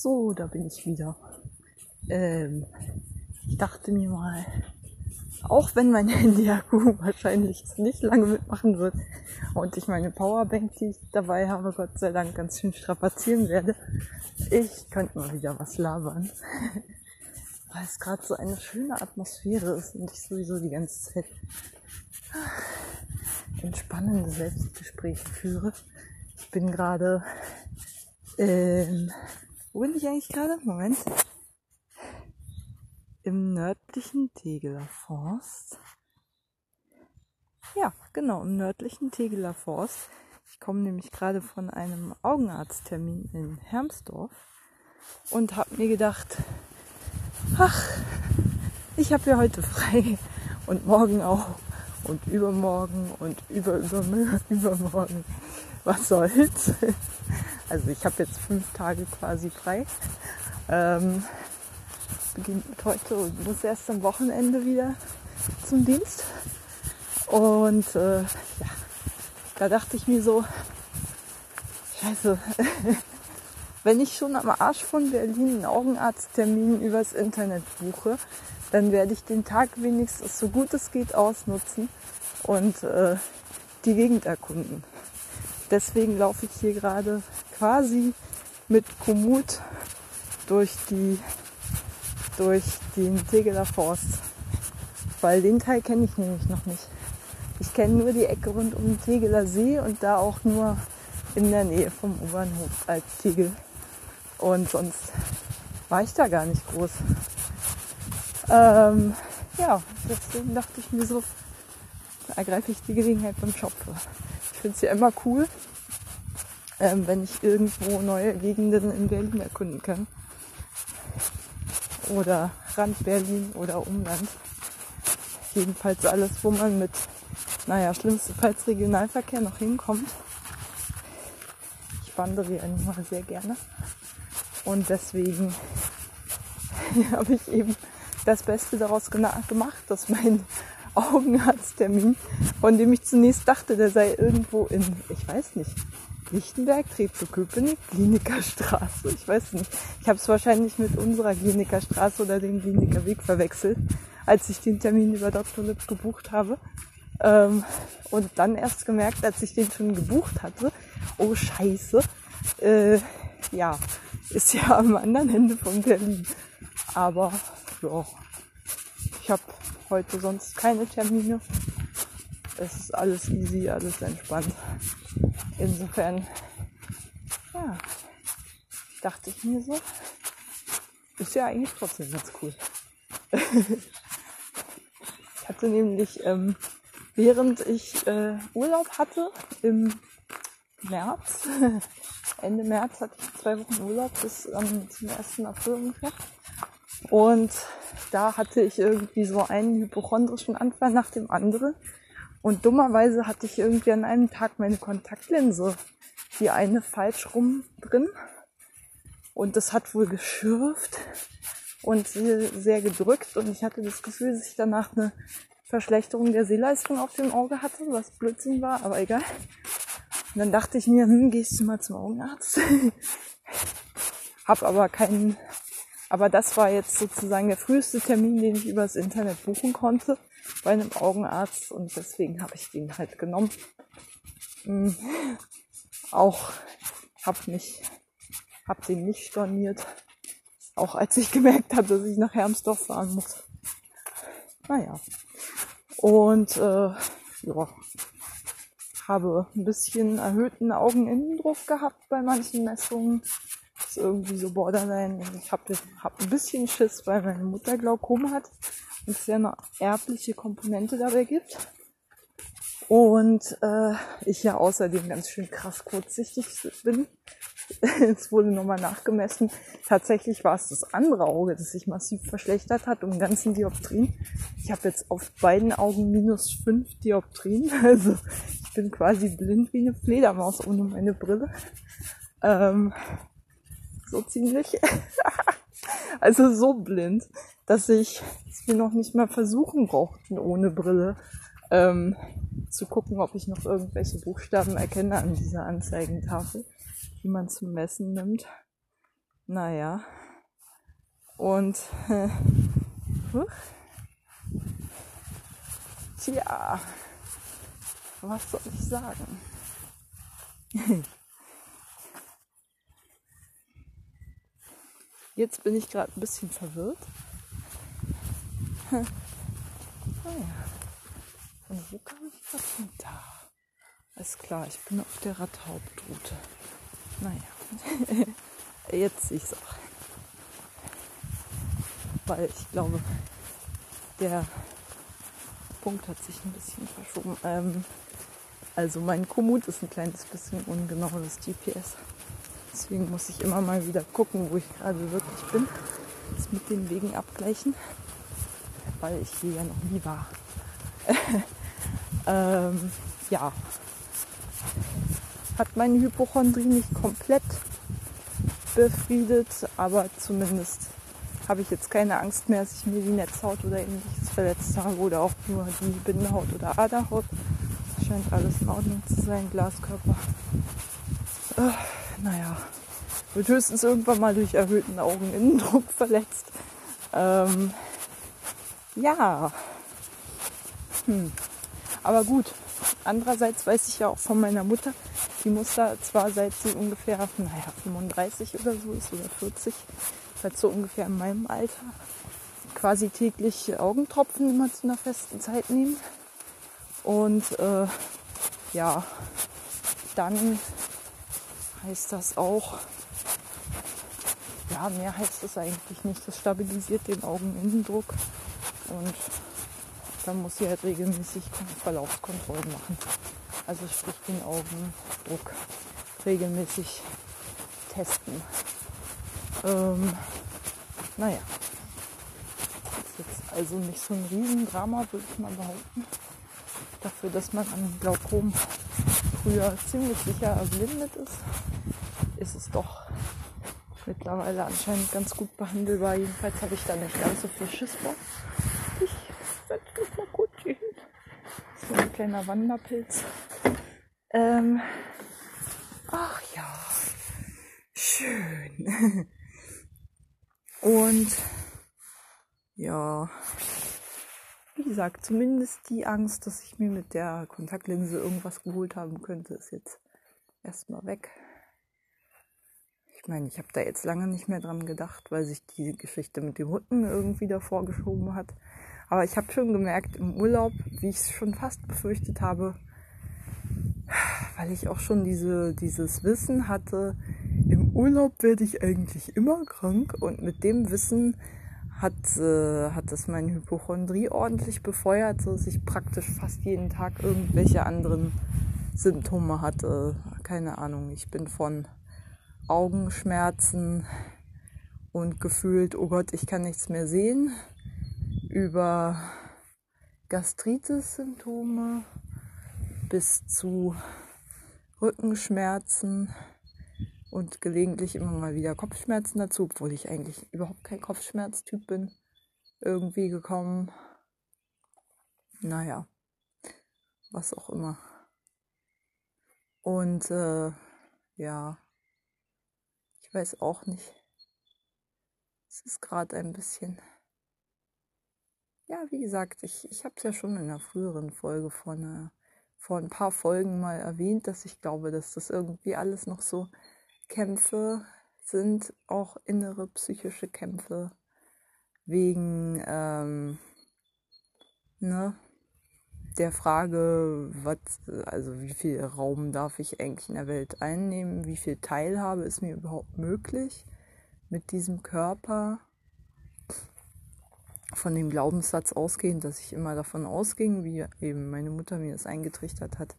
So, da bin ich wieder. Ähm, ich dachte mir mal, auch wenn mein Handy-Akku wahrscheinlich nicht lange mitmachen wird und ich meine Powerbank, die ich dabei habe, Gott sei Dank ganz schön strapazieren werde, ich könnte mal wieder was labern. Weil es gerade so eine schöne Atmosphäre ist und ich sowieso die ganze Zeit entspannende Selbstgespräche führe. Ich bin gerade, ähm, wo bin ich eigentlich gerade? Moment im nördlichen Tegeler Forst. Ja, genau, im nördlichen Tegeler Forst. Ich komme nämlich gerade von einem Augenarzttermin in Hermsdorf und habe mir gedacht, ach, ich habe ja heute frei und morgen auch und übermorgen und über, über übermorgen. Was soll's? Also ich habe jetzt fünf Tage quasi frei. Ähm, beginnt heute und muss erst am Wochenende wieder zum Dienst. Und äh, ja, da dachte ich mir so, scheiße, wenn ich schon am Arsch von Berlin einen Augenarzttermin übers Internet buche, dann werde ich den Tag wenigstens so gut es geht ausnutzen und äh, die Gegend erkunden. Deswegen laufe ich hier gerade quasi mit Komoot durch die durch den Tegeler Forst. Weil den Teil kenne ich nämlich noch nicht. Ich kenne nur die Ecke rund um den Tegeler See und da auch nur in der Nähe vom U-Bahnhof als Tegel. Und sonst war ich da gar nicht groß. Ähm, ja, deswegen dachte ich mir so, ergreife ich die Gelegenheit beim Schopfe. Ich finde es ja immer cool, ähm, wenn ich irgendwo neue Gegenden in Berlin erkunden kann oder Rand Berlin oder Umland. Jedenfalls alles, wo man mit, naja, schlimmstenfalls Regionalverkehr noch hinkommt. Ich wandere ja immer sehr gerne. Und deswegen habe ich eben das Beste daraus gemacht, dass mein Augenarzttermin, von dem ich zunächst dachte, der sei irgendwo in, ich weiß nicht, Lichtenberg, Treptow-Köpenick, Kliniker Straße. Ich weiß nicht. Ich habe es wahrscheinlich mit unserer Kliniker Straße oder dem Kliniker Weg verwechselt, als ich den Termin über Dr. Lipp gebucht habe. Ähm, und dann erst gemerkt, als ich den schon gebucht hatte, oh Scheiße, äh, ja, ist ja am anderen Ende von Berlin. Aber ja, ich habe heute sonst keine Termine. Es ist alles easy, alles entspannt. Insofern, ja, dachte ich mir so, ist ja eigentlich trotzdem ganz cool. ich hatte nämlich, ähm, während ich äh, Urlaub hatte im März, Ende März hatte ich zwei Wochen Urlaub bis ähm, zum 1. April ungefähr. Und da hatte ich irgendwie so einen hypochondrischen Anfall nach dem anderen. Und dummerweise hatte ich irgendwie an einem Tag meine Kontaktlinse, die eine falsch rum drin. Und das hat wohl geschürft und sehr gedrückt. Und ich hatte das Gefühl, dass ich danach eine Verschlechterung der Sehleistung auf dem Auge hatte, was Blödsinn war, aber egal. Und dann dachte ich mir, hm, gehst du mal zum Augenarzt? Hab aber keinen, aber das war jetzt sozusagen der früheste Termin, den ich übers Internet buchen konnte bei einem Augenarzt und deswegen habe ich den halt genommen. Mhm. Auch habe mich, habe den nicht storniert. Auch als ich gemerkt habe, dass ich nach Hermsdorf fahren muss. Naja. Und äh, ja, habe ein bisschen erhöhten Augeninnendruck gehabt bei manchen Messungen. Ist irgendwie so borderline. Ich habe hab ein bisschen Schiss, weil meine Mutter Glaukom hat es ja eine erbliche Komponente dabei gibt. Und äh, ich ja außerdem ganz schön krass kurzsichtig bin. es wurde nochmal nachgemessen. Tatsächlich war es das andere Auge, das sich massiv verschlechtert hat um ganzen Dioptrien. Ich habe jetzt auf beiden Augen minus fünf Dioptrien. Also ich bin quasi blind wie eine Fledermaus ohne meine Brille. Ähm, so ziemlich. also so blind, dass ich es mir noch nicht mal versuchen brauchten, ohne Brille ähm, zu gucken, ob ich noch irgendwelche Buchstaben erkenne an dieser Anzeigentafel, die man zum Messen nimmt. naja. Und äh, tja, was soll ich sagen? Jetzt bin ich gerade ein bisschen verwirrt. naja. Und wo kam ich von da? Ist klar, ich bin auf der Radhauptroute. Naja. Jetzt sehe ich es auch. Weil ich glaube, der Punkt hat sich ein bisschen verschoben. Ähm, also mein Komoot ist ein kleines bisschen ungenau, das GPS. Deswegen muss ich immer mal wieder gucken, wo ich gerade wirklich bin. Das mit den Wegen abgleichen, weil ich hier ja noch nie war. ähm, ja, hat meine Hypochondrie nicht komplett befriedet, aber zumindest habe ich jetzt keine Angst mehr, dass ich mir die Netzhaut oder ähnliches verletzt habe oder auch nur die Bindehaut oder Aderhaut. Scheint alles in Ordnung zu sein, Glaskörper. Äh, naja, wird höchstens irgendwann mal durch erhöhten Augeninnendruck verletzt. Ähm, ja. Hm. Aber gut. Andererseits weiß ich ja auch von meiner Mutter, die muss da zwar seit sie ungefähr, naja, 35 oder so ist oder 40, seit so ungefähr in meinem Alter, quasi täglich Augentropfen immer zu einer festen Zeit nehmen. Und äh, ja, dann heißt das auch, ja, mehr heißt es eigentlich nicht. Das stabilisiert den Augeninnendruck und dann muss sie halt regelmäßig Verlaufskontrollen machen. Also sprich den Augendruck regelmäßig testen. Ähm, naja, ist jetzt also nicht so ein Riesendrama, würde ich mal behaupten. Dafür, dass man an Glaukom früher ziemlich sicher erblindet ist, ist es doch mittlerweile anscheinend ganz gut behandelbar. Jedenfalls habe ich da nicht ganz so viel Schiss vor. Ich setze mich mal gut hin. So ein kleiner Wanderpilz. Ähm, ach ja, schön. Und ja, wie gesagt, zumindest die Angst, dass ich mir mit der Kontaktlinse irgendwas geholt haben könnte, ist jetzt erstmal weg. Ich meine, ich habe da jetzt lange nicht mehr dran gedacht, weil sich die Geschichte mit dem Rücken irgendwie davor geschoben hat. Aber ich habe schon gemerkt im Urlaub, wie ich es schon fast befürchtet habe, weil ich auch schon diese, dieses Wissen hatte, im Urlaub werde ich eigentlich immer krank und mit dem Wissen hat, äh, hat das meine Hypochondrie ordentlich befeuert, so dass ich praktisch fast jeden Tag irgendwelche anderen Symptome hatte. Keine Ahnung, ich bin von Augenschmerzen und gefühlt, oh Gott, ich kann nichts mehr sehen, über Gastritis-Symptome bis zu Rückenschmerzen und gelegentlich immer mal wieder Kopfschmerzen dazu, obwohl ich eigentlich überhaupt kein Kopfschmerztyp bin, irgendwie gekommen. Naja, was auch immer. Und äh, ja, ich weiß auch nicht. Es ist gerade ein bisschen. Ja, wie gesagt, ich, ich habe es ja schon in einer früheren Folge vor, einer, vor ein paar Folgen mal erwähnt, dass ich glaube, dass das irgendwie alles noch so Kämpfe sind auch innere psychische Kämpfe wegen ähm, ne, der Frage, was, also wie viel Raum darf ich eigentlich in der Welt einnehmen, wie viel Teilhabe ist mir überhaupt möglich mit diesem Körper. Von dem Glaubenssatz ausgehend, dass ich immer davon ausging, wie eben meine Mutter mir das eingetrichtert hat,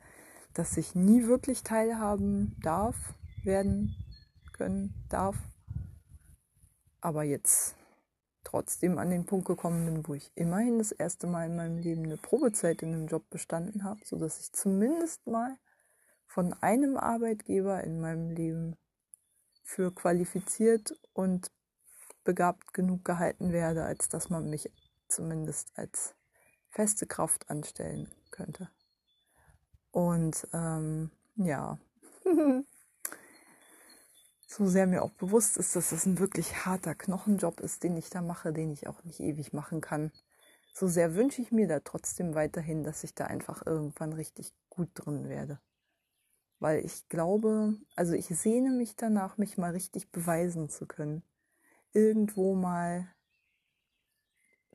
dass ich nie wirklich teilhaben darf werden können, darf. Aber jetzt trotzdem an den Punkt gekommen bin, wo ich immerhin das erste Mal in meinem Leben eine Probezeit in einem Job bestanden habe, sodass ich zumindest mal von einem Arbeitgeber in meinem Leben für qualifiziert und begabt genug gehalten werde, als dass man mich zumindest als feste Kraft anstellen könnte. Und ähm, ja, so sehr mir auch bewusst ist, dass es ein wirklich harter Knochenjob ist, den ich da mache, den ich auch nicht ewig machen kann. So sehr wünsche ich mir da trotzdem weiterhin, dass ich da einfach irgendwann richtig gut drin werde. Weil ich glaube, also ich sehne mich danach, mich mal richtig beweisen zu können. Irgendwo mal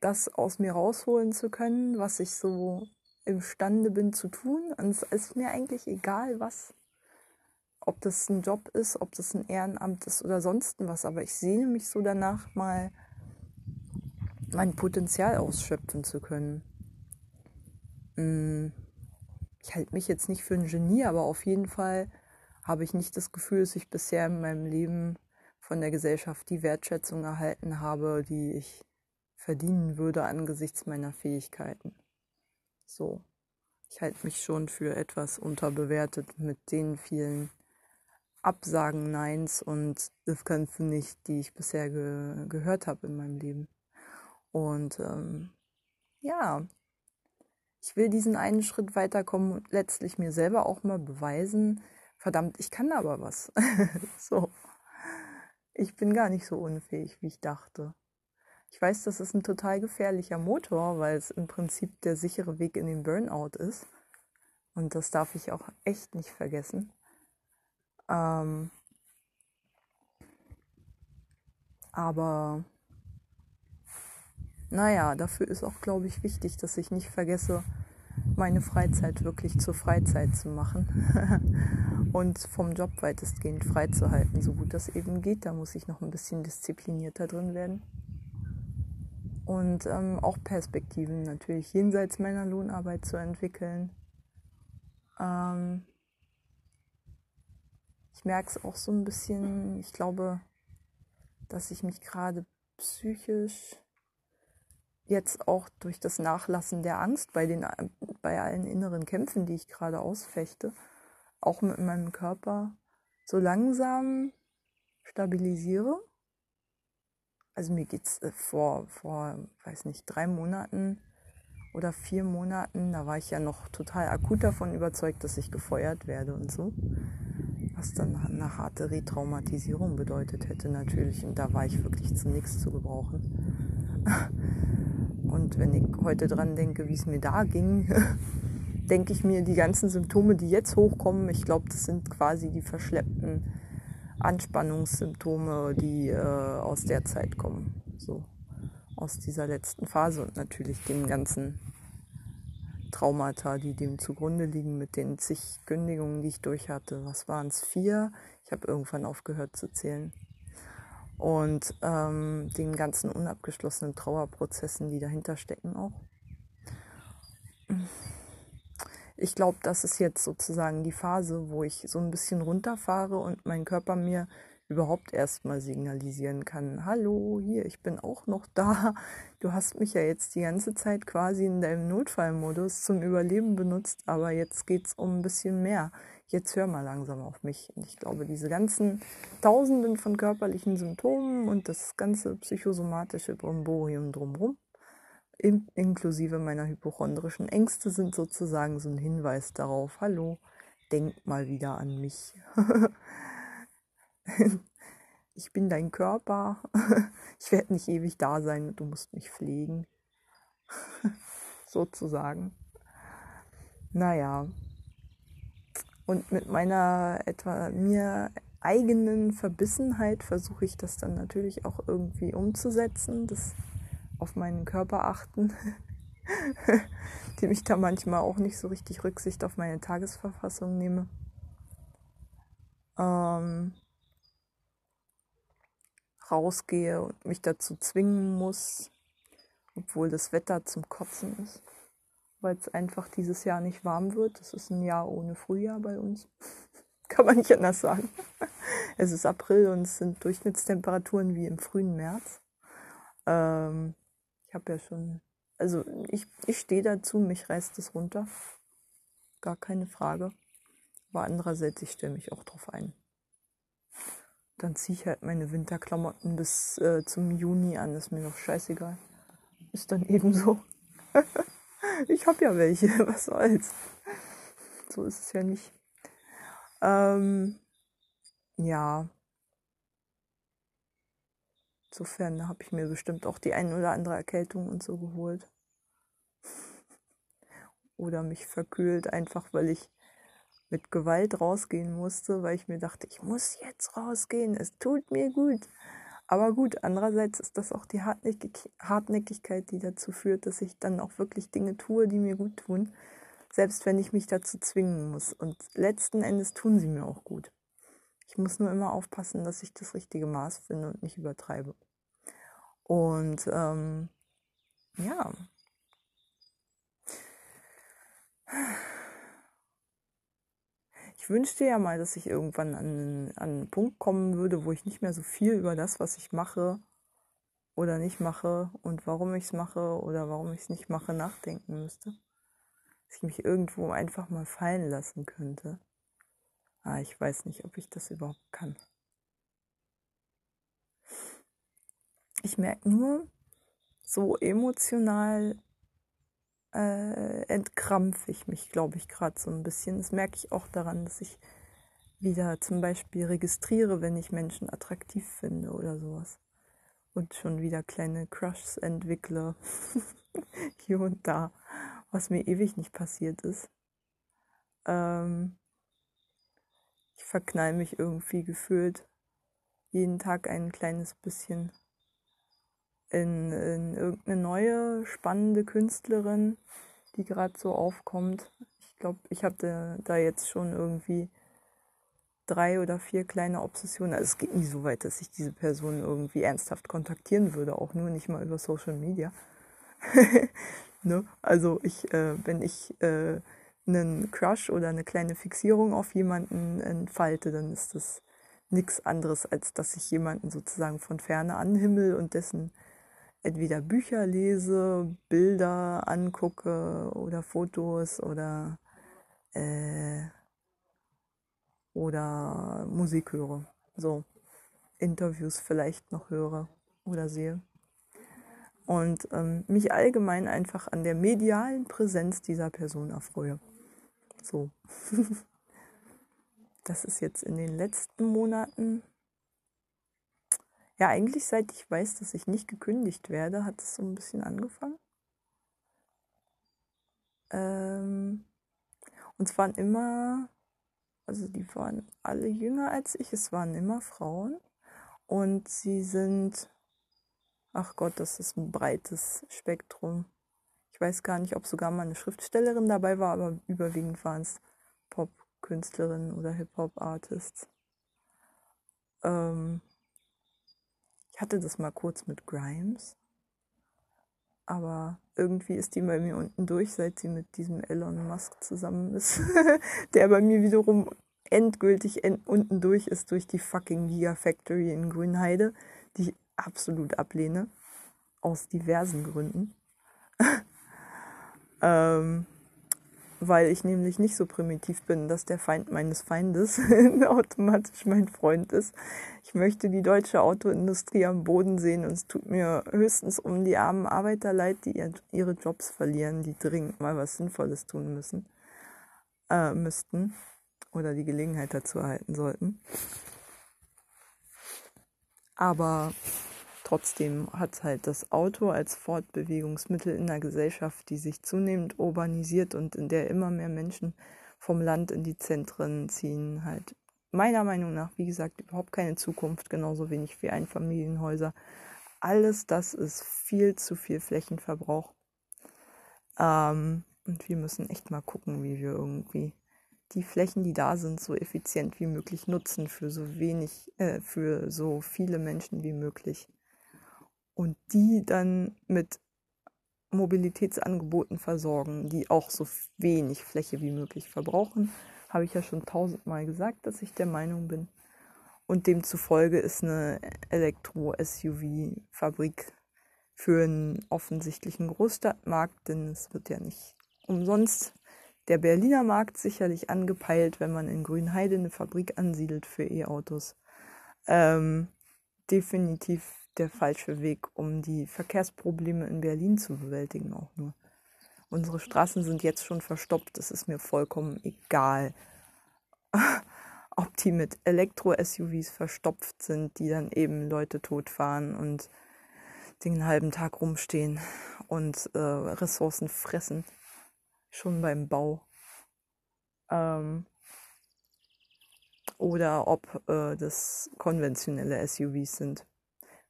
das aus mir rausholen zu können, was ich so imstande bin zu tun. Und es ist mir eigentlich egal, was. Ob das ein Job ist, ob das ein Ehrenamt ist oder sonst was. Aber ich sehne mich so danach, mal mein Potenzial ausschöpfen zu können. Mm, ich halte mich jetzt nicht für ein Genie, aber auf jeden Fall habe ich nicht das Gefühl, dass ich bisher in meinem Leben von der Gesellschaft die Wertschätzung erhalten habe, die ich verdienen würde angesichts meiner Fähigkeiten. So. Ich halte mich schon für etwas unterbewertet mit den vielen Absagen, Neins und Ganze nicht, die ich bisher ge gehört habe in meinem Leben. Und ähm, ja, ich will diesen einen Schritt weiterkommen und letztlich mir selber auch mal beweisen, verdammt, ich kann aber was. so. Ich bin gar nicht so unfähig, wie ich dachte. Ich weiß, das ist ein total gefährlicher Motor, weil es im Prinzip der sichere Weg in den Burnout ist. Und das darf ich auch echt nicht vergessen. Ähm aber naja, dafür ist auch, glaube ich, wichtig, dass ich nicht vergesse, meine Freizeit wirklich zur Freizeit zu machen und vom Job weitestgehend freizuhalten, so gut das eben geht. Da muss ich noch ein bisschen disziplinierter drin werden und ähm, auch Perspektiven natürlich jenseits meiner Lohnarbeit zu entwickeln. Ähm, ich merke es auch so ein bisschen, ich glaube, dass ich mich gerade psychisch jetzt auch durch das Nachlassen der Angst bei, den, bei allen inneren Kämpfen, die ich gerade ausfechte, auch mit meinem Körper so langsam stabilisiere also mir geht's äh, vor, vor, weiß nicht, drei Monaten oder vier Monaten, da war ich ja noch total akut davon überzeugt, dass ich gefeuert werde und so. Was dann eine harte Retraumatisierung bedeutet hätte natürlich. Und da war ich wirklich zu nichts zu gebrauchen. Und wenn ich heute dran denke, wie es mir da ging, denke ich mir, die ganzen Symptome, die jetzt hochkommen, ich glaube, das sind quasi die verschleppten Anspannungssymptome, die äh, aus der Zeit kommen. So aus dieser letzten Phase und natürlich den ganzen Traumata, die dem zugrunde liegen, mit den zig Kündigungen, die ich durch hatte. Was waren es? Vier? Ich habe irgendwann aufgehört zu zählen. Und ähm, den ganzen unabgeschlossenen Trauerprozessen, die dahinter stecken auch ich glaube, das ist jetzt sozusagen die Phase, wo ich so ein bisschen runterfahre und mein Körper mir überhaupt erstmal signalisieren kann, hallo, hier, ich bin auch noch da. Du hast mich ja jetzt die ganze Zeit quasi in deinem Notfallmodus zum Überleben benutzt, aber jetzt geht es um ein bisschen mehr. Jetzt hör mal langsam auf mich. Und ich glaube, diese ganzen Tausenden von körperlichen Symptomen und das ganze psychosomatische Bromborium drumherum, in, inklusive meiner hypochondrischen Ängste sind sozusagen so ein Hinweis darauf, hallo, denk mal wieder an mich. ich bin dein Körper. ich werde nicht ewig da sein du musst mich pflegen. sozusagen. Naja. Und mit meiner etwa mir eigenen Verbissenheit versuche ich das dann natürlich auch irgendwie umzusetzen. Das auf meinen Körper achten, die ich da manchmal auch nicht so richtig Rücksicht auf meine Tagesverfassung nehme. Ähm, rausgehe und mich dazu zwingen muss, obwohl das Wetter zum Kotzen ist, weil es einfach dieses Jahr nicht warm wird. Es ist ein Jahr ohne Frühjahr bei uns. Kann man nicht anders sagen. Es ist April und es sind Durchschnittstemperaturen wie im frühen März. Ähm, ich habe ja schon, also ich, ich stehe dazu, mich reißt es runter. Gar keine Frage. Aber andererseits, ich stelle mich auch drauf ein. Dann ziehe ich halt meine Winterklamotten bis äh, zum Juni an, ist mir doch scheißegal. Ist dann eben so. ich habe ja welche, was soll's. So ist es ja nicht. Ähm, ja, Insofern habe ich mir bestimmt auch die ein oder andere Erkältung und so geholt. Oder mich verkühlt, einfach weil ich mit Gewalt rausgehen musste, weil ich mir dachte, ich muss jetzt rausgehen, es tut mir gut. Aber gut, andererseits ist das auch die Hartnäckigkeit, die dazu führt, dass ich dann auch wirklich Dinge tue, die mir gut tun, selbst wenn ich mich dazu zwingen muss. Und letzten Endes tun sie mir auch gut. Ich muss nur immer aufpassen, dass ich das richtige Maß finde und nicht übertreibe. Und ähm, ja. Ich wünschte ja mal, dass ich irgendwann an, an einen Punkt kommen würde, wo ich nicht mehr so viel über das, was ich mache oder nicht mache und warum ich es mache oder warum ich es nicht mache, nachdenken müsste. Dass ich mich irgendwo einfach mal fallen lassen könnte. Ah, ich weiß nicht, ob ich das überhaupt kann. Ich merke nur, so emotional äh, entkrampfe ich mich, glaube ich, gerade so ein bisschen. Das merke ich auch daran, dass ich wieder zum Beispiel registriere, wenn ich Menschen attraktiv finde oder sowas. Und schon wieder kleine Crushs entwickle. Hier und da. Was mir ewig nicht passiert ist. Ähm ich verknall mich irgendwie gefühlt jeden Tag ein kleines bisschen in, in irgendeine neue, spannende Künstlerin, die gerade so aufkommt. Ich glaube, ich hatte da jetzt schon irgendwie drei oder vier kleine Obsessionen. Also es geht nie so weit, dass ich diese Person irgendwie ernsthaft kontaktieren würde, auch nur nicht mal über Social Media. ne? Also ich, äh, wenn ich äh, einen Crush oder eine kleine Fixierung auf jemanden entfalte, dann ist das nichts anderes, als dass ich jemanden sozusagen von ferne anhimmel und dessen entweder Bücher lese, Bilder angucke oder Fotos oder, äh, oder Musik höre. So Interviews vielleicht noch höre oder sehe. Und ähm, mich allgemein einfach an der medialen Präsenz dieser Person erfreue. So. das ist jetzt in den letzten Monaten ja, eigentlich seit ich weiß, dass ich nicht gekündigt werde, hat es so ein bisschen angefangen. Ähm, und es waren immer, also die waren alle jünger als ich, es waren immer Frauen. Und sie sind, ach Gott, das ist ein breites Spektrum. Ich weiß gar nicht, ob sogar mal eine Schriftstellerin dabei war, aber überwiegend waren es Pop-Künstlerinnen oder Hip-Hop-Artists. Ähm, ich hatte das mal kurz mit Grimes, aber irgendwie ist die bei mir unten durch, seit sie mit diesem Elon Musk zusammen ist, der bei mir wiederum endgültig end unten durch ist durch die fucking Gigafactory in Grünheide, die ich absolut ablehne, aus diversen Gründen. ähm, weil ich nämlich nicht so primitiv bin, dass der Feind meines Feindes automatisch mein Freund ist. Ich möchte die deutsche Autoindustrie am Boden sehen und es tut mir höchstens um die armen Arbeiter leid, die ihre Jobs verlieren, die dringend mal was Sinnvolles tun müssen, äh, müssten oder die Gelegenheit dazu erhalten sollten. Aber Trotzdem hat halt das Auto als Fortbewegungsmittel in einer Gesellschaft, die sich zunehmend urbanisiert und in der immer mehr Menschen vom Land in die Zentren ziehen, halt meiner Meinung nach, wie gesagt, überhaupt keine Zukunft, genauso wenig wie Einfamilienhäuser. Alles das ist viel zu viel Flächenverbrauch. Ähm, und wir müssen echt mal gucken, wie wir irgendwie die Flächen, die da sind, so effizient wie möglich nutzen für so wenig, äh, für so viele Menschen wie möglich und die dann mit Mobilitätsangeboten versorgen, die auch so wenig Fläche wie möglich verbrauchen. Habe ich ja schon tausendmal gesagt, dass ich der Meinung bin. Und demzufolge ist eine Elektro-SUV-Fabrik für einen offensichtlichen Großstadtmarkt, denn es wird ja nicht umsonst der Berliner Markt sicherlich angepeilt, wenn man in Grünheide eine Fabrik ansiedelt für E-Autos. Ähm, definitiv der falsche Weg, um die Verkehrsprobleme in Berlin zu bewältigen auch nur. Unsere Straßen sind jetzt schon verstopft, das ist mir vollkommen egal. ob die mit Elektro-SUVs verstopft sind, die dann eben Leute totfahren und den halben Tag rumstehen und äh, Ressourcen fressen, schon beim Bau. Ähm, oder ob äh, das konventionelle SUVs sind.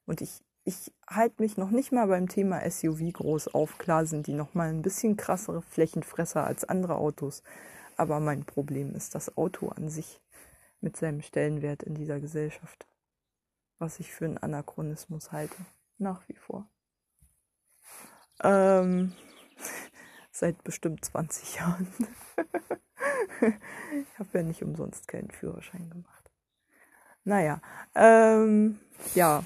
Und ich, ich halte mich noch nicht mal beim Thema SUV groß auf. Klar sind die noch mal ein bisschen krassere Flächenfresser als andere Autos. Aber mein Problem ist das Auto an sich mit seinem Stellenwert in dieser Gesellschaft. Was ich für einen Anachronismus halte. Nach wie vor. Ähm, seit bestimmt 20 Jahren. ich habe ja nicht umsonst keinen Führerschein gemacht. Naja, ähm, ja.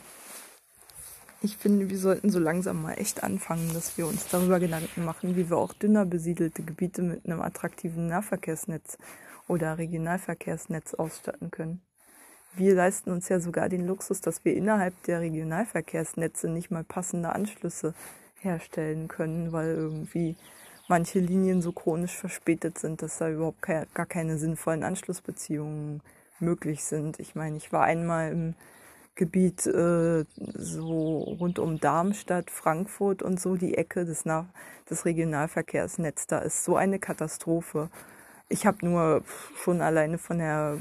Ich finde, wir sollten so langsam mal echt anfangen, dass wir uns darüber Gedanken machen, wie wir auch dünner besiedelte Gebiete mit einem attraktiven Nahverkehrsnetz oder Regionalverkehrsnetz ausstatten können. Wir leisten uns ja sogar den Luxus, dass wir innerhalb der Regionalverkehrsnetze nicht mal passende Anschlüsse herstellen können, weil irgendwie manche Linien so chronisch verspätet sind, dass da überhaupt gar keine sinnvollen Anschlussbeziehungen möglich sind. Ich meine, ich war einmal im Gebiet äh, so rund um Darmstadt, Frankfurt und so die Ecke des, Nach des Regionalverkehrsnetz. Da ist so eine Katastrophe. Ich habe nur schon alleine von der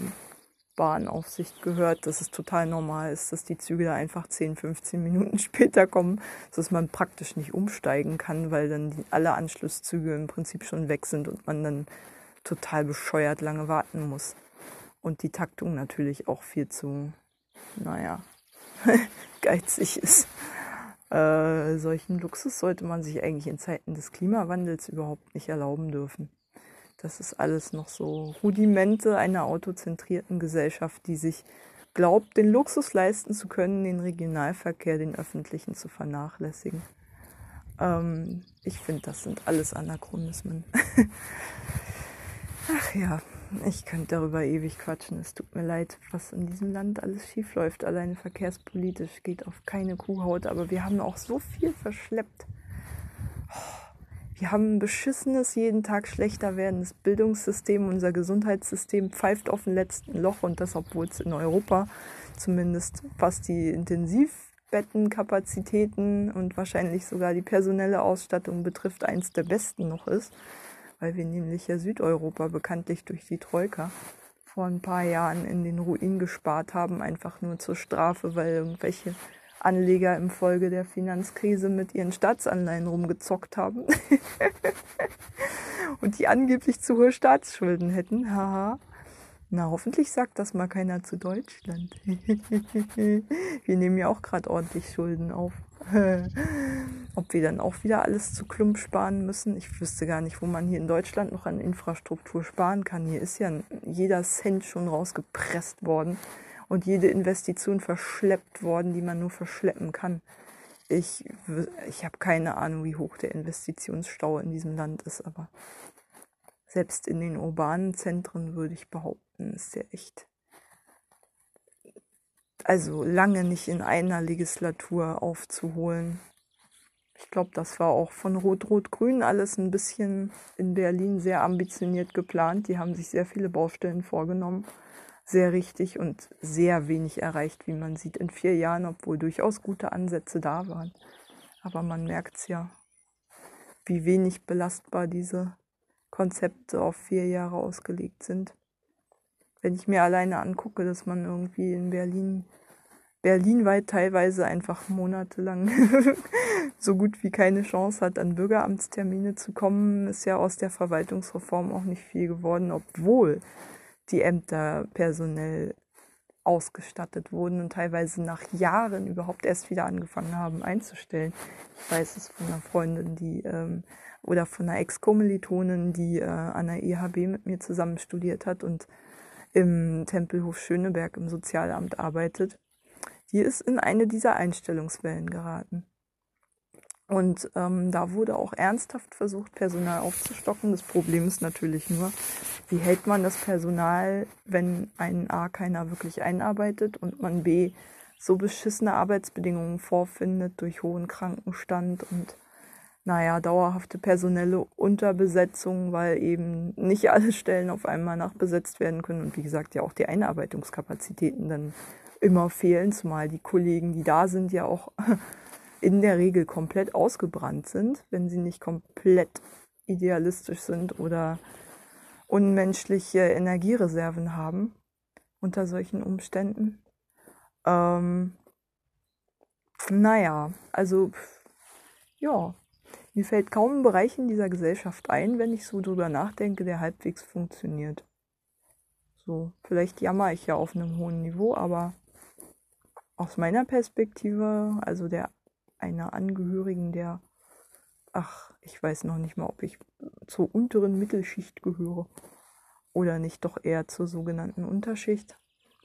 Bahnaufsicht gehört, dass es total normal ist, dass die Züge da einfach 10, 15 Minuten später kommen, dass man praktisch nicht umsteigen kann, weil dann alle Anschlusszüge im Prinzip schon weg sind und man dann total bescheuert lange warten muss. Und die Taktung natürlich auch viel zu, naja, geizig ist. Äh, solchen Luxus sollte man sich eigentlich in Zeiten des Klimawandels überhaupt nicht erlauben dürfen. Das ist alles noch so Rudimente einer autozentrierten Gesellschaft, die sich glaubt, den Luxus leisten zu können, den Regionalverkehr, den öffentlichen zu vernachlässigen. Ähm, ich finde, das sind alles Anachronismen. Ach ja, ich könnte darüber ewig quatschen. Es tut mir leid, was in diesem Land alles schiefläuft. Alleine verkehrspolitisch geht auf keine Kuhhaut, aber wir haben auch so viel verschleppt. Wir haben ein beschissenes, jeden Tag schlechter werdendes Bildungssystem. Unser Gesundheitssystem pfeift auf dem letzten Loch und das, obwohl es in Europa zumindest was die Intensivbettenkapazitäten und wahrscheinlich sogar die personelle Ausstattung betrifft, eins der besten noch ist, weil wir nämlich ja Südeuropa bekanntlich durch die Troika vor ein paar Jahren in den Ruin gespart haben, einfach nur zur Strafe, weil irgendwelche Anleger im Folge der Finanzkrise mit ihren Staatsanleihen rumgezockt haben und die angeblich zu hohe Staatsschulden hätten. Haha. Na, hoffentlich sagt das mal keiner zu Deutschland. wir nehmen ja auch gerade ordentlich Schulden auf. Ob wir dann auch wieder alles zu Klump sparen müssen, ich wüsste gar nicht, wo man hier in Deutschland noch an Infrastruktur sparen kann. Hier ist ja jeder Cent schon rausgepresst worden und jede Investition verschleppt worden, die man nur verschleppen kann. Ich, ich habe keine Ahnung, wie hoch der Investitionsstau in diesem Land ist, aber selbst in den urbanen Zentren würde ich behaupten, ist der echt. Also lange nicht in einer Legislatur aufzuholen. Ich glaube, das war auch von Rot-Rot-Grün alles ein bisschen in Berlin sehr ambitioniert geplant. Die haben sich sehr viele Baustellen vorgenommen sehr richtig und sehr wenig erreicht, wie man sieht, in vier Jahren, obwohl durchaus gute Ansätze da waren. Aber man merkt es ja, wie wenig belastbar diese Konzepte auf vier Jahre ausgelegt sind. Wenn ich mir alleine angucke, dass man irgendwie in Berlin, berlinweit teilweise einfach monatelang so gut wie keine Chance hat, an Bürgeramtstermine zu kommen, ist ja aus der Verwaltungsreform auch nicht viel geworden, obwohl die Ämter personell ausgestattet wurden und teilweise nach Jahren überhaupt erst wieder angefangen haben einzustellen. Ich weiß es von einer Freundin, die ähm, oder von einer Ex-Kommilitonin, die äh, an der IHB mit mir zusammen studiert hat und im Tempelhof Schöneberg im Sozialamt arbeitet. Die ist in eine dieser Einstellungswellen geraten. Und ähm, da wurde auch ernsthaft versucht, Personal aufzustocken. Das Problem ist natürlich nur, wie hält man das Personal, wenn ein A keiner wirklich einarbeitet und man B so beschissene Arbeitsbedingungen vorfindet durch hohen Krankenstand und naja, dauerhafte personelle Unterbesetzung, weil eben nicht alle Stellen auf einmal nachbesetzt werden können und wie gesagt ja auch die Einarbeitungskapazitäten dann immer fehlen, zumal die Kollegen, die da sind, ja auch in der Regel komplett ausgebrannt sind, wenn sie nicht komplett idealistisch sind oder unmenschliche Energiereserven haben unter solchen Umständen. Ähm, naja, also ja, mir fällt kaum ein Bereich in dieser Gesellschaft ein, wenn ich so drüber nachdenke, der halbwegs funktioniert. So, vielleicht jammer ich ja auf einem hohen Niveau, aber aus meiner Perspektive, also der einer Angehörigen der, ach, ich weiß noch nicht mal, ob ich zur unteren Mittelschicht gehöre oder nicht doch eher zur sogenannten Unterschicht.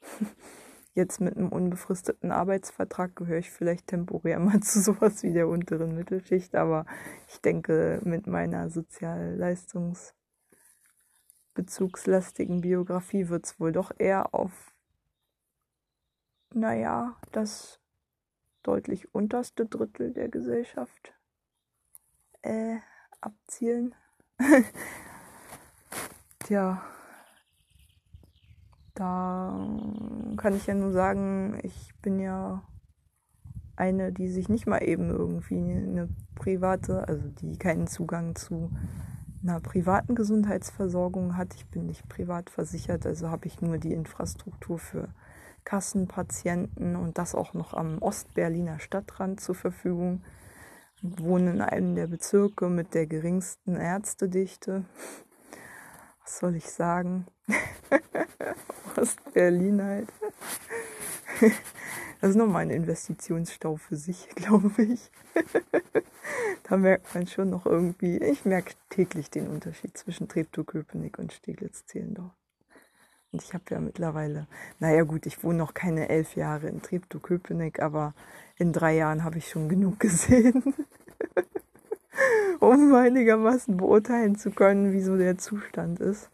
Jetzt mit einem unbefristeten Arbeitsvertrag gehöre ich vielleicht temporär mal zu sowas wie der unteren Mittelschicht, aber ich denke, mit meiner sozialleistungsbezugslastigen Biografie wird es wohl doch eher auf, naja, das deutlich unterste Drittel der Gesellschaft äh, abzielen. Tja, da kann ich ja nur sagen, ich bin ja eine, die sich nicht mal eben irgendwie eine private, also die keinen Zugang zu einer privaten Gesundheitsversorgung hat. Ich bin nicht privat versichert, also habe ich nur die Infrastruktur für Kassenpatienten und das auch noch am Ostberliner Stadtrand zur Verfügung. Wohne in einem der Bezirke mit der geringsten Ärztedichte. Was soll ich sagen? Ostberlin halt. Das ist nochmal ein Investitionsstau für sich, glaube ich. da merkt man schon noch irgendwie, ich merke täglich den Unterschied zwischen Treptow-Köpenick und Steglitz-Zehlendorf. Und ich habe ja mittlerweile, naja gut, ich wohne noch keine elf Jahre in Treptow-Köpenick, aber in drei Jahren habe ich schon genug gesehen, um einigermaßen beurteilen zu können, wie so der Zustand ist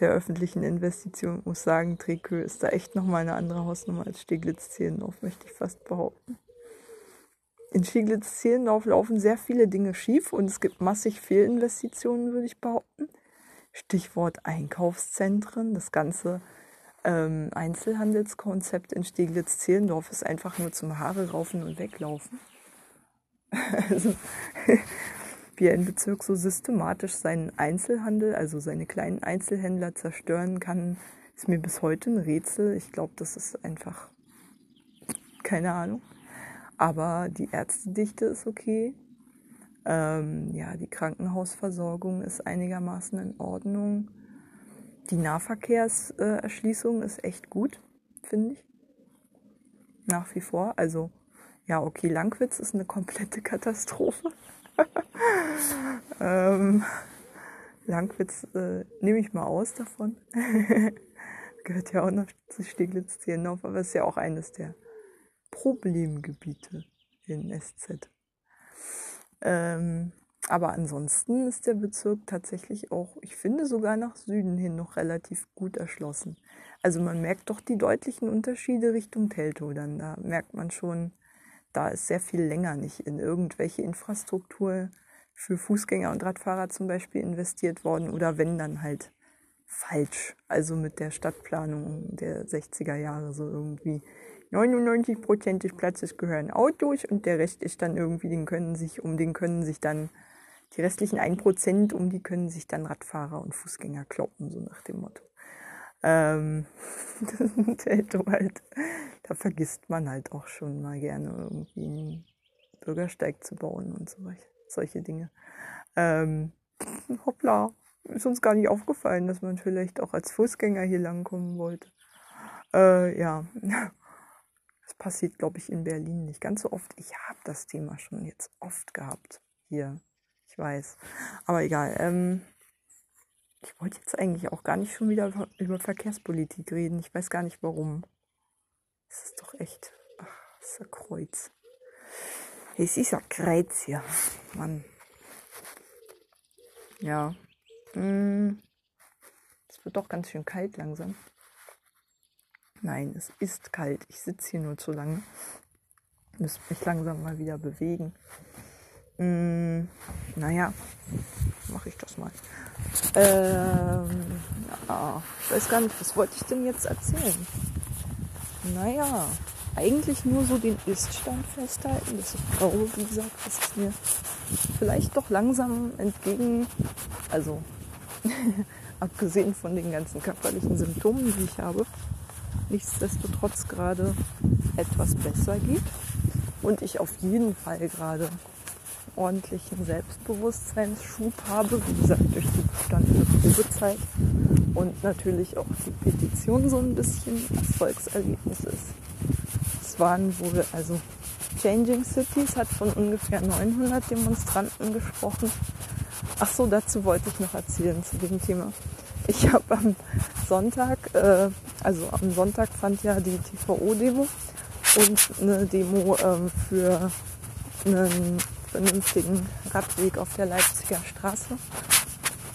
der öffentlichen Investition. Ich muss sagen, Trekö ist da echt nochmal eine andere Hausnummer als Steglitz-Zehlendorf, möchte ich fast behaupten. In Steglitz-Zehlendorf laufen sehr viele Dinge schief und es gibt massig Fehlinvestitionen, würde ich behaupten. Stichwort Einkaufszentren. Das ganze ähm, Einzelhandelskonzept in Steglitz-Zehlendorf ist einfach nur zum Haare raufen und weglaufen. also, wie ein Bezirk so systematisch seinen Einzelhandel, also seine kleinen Einzelhändler zerstören kann, ist mir bis heute ein Rätsel. Ich glaube, das ist einfach keine Ahnung. Aber die Ärztedichte ist okay. Ähm, ja, die Krankenhausversorgung ist einigermaßen in Ordnung. Die Nahverkehrserschließung ist echt gut, finde ich. Nach wie vor. Also, ja, okay, Langwitz ist eine komplette Katastrophe. ähm, Langwitz äh, nehme ich mal aus davon. Gehört ja auch noch zu Steglitz-Zehlendorf, aber ist ja auch eines der Problemgebiete in SZ. Ähm, aber ansonsten ist der Bezirk tatsächlich auch, ich finde sogar nach Süden hin noch relativ gut erschlossen. Also man merkt doch die deutlichen Unterschiede Richtung Teltow dann. Da merkt man schon, da ist sehr viel länger nicht in irgendwelche Infrastruktur für Fußgänger und Radfahrer zum Beispiel investiert worden oder wenn dann halt falsch. Also mit der Stadtplanung der 60er Jahre so irgendwie 99 Prozent des Platzes gehören Autos und der Rest ist dann irgendwie, den können sich, um den können sich dann die restlichen 1 Prozent, um die können sich dann Radfahrer und Fußgänger kloppen, so nach dem Motto. Ähm, halt, da vergisst man halt auch schon mal gerne irgendwie einen Bürgersteig zu bauen und so solche Dinge. Ähm, hoppla, ist uns gar nicht aufgefallen, dass man vielleicht auch als Fußgänger hier langkommen wollte. Äh, ja, das passiert, glaube ich, in Berlin nicht ganz so oft. Ich habe das Thema schon jetzt oft gehabt hier. Ich weiß. Aber egal. Ähm, ich wollte jetzt eigentlich auch gar nicht schon wieder über Verkehrspolitik reden. Ich weiß gar nicht warum. Es ist doch echt. Ach, ist ein Kreuz. Es ist ein Kreuz hier. Mann. Ja. Hm. Es wird doch ganz schön kalt langsam. Nein, es ist kalt. Ich sitze hier nur zu lange. Müsste mich langsam mal wieder bewegen. Mm, naja, mache ich das mal. Ähm, ja, ich weiß gar nicht, was wollte ich denn jetzt erzählen? Naja, eigentlich nur so den Iststand festhalten, dass ich glaube, wie gesagt, dass es mir vielleicht doch langsam entgegen, also abgesehen von den ganzen körperlichen Symptomen, die ich habe, nichtsdestotrotz gerade etwas besser geht und ich auf jeden Fall gerade ordentlichen Selbstbewusstseinsschub habe, wie gesagt, durch die bestandene Probezeit und natürlich auch die Petition so ein bisschen Erfolgserlebnis ist. Es waren wohl, also Changing Cities hat von ungefähr 900 Demonstranten gesprochen. Ach so, dazu wollte ich noch erzählen zu dem Thema. Ich habe am Sonntag, äh, also am Sonntag fand ja die TVO-Demo und eine Demo ähm, für einen vernünftigen Radweg auf der Leipziger Straße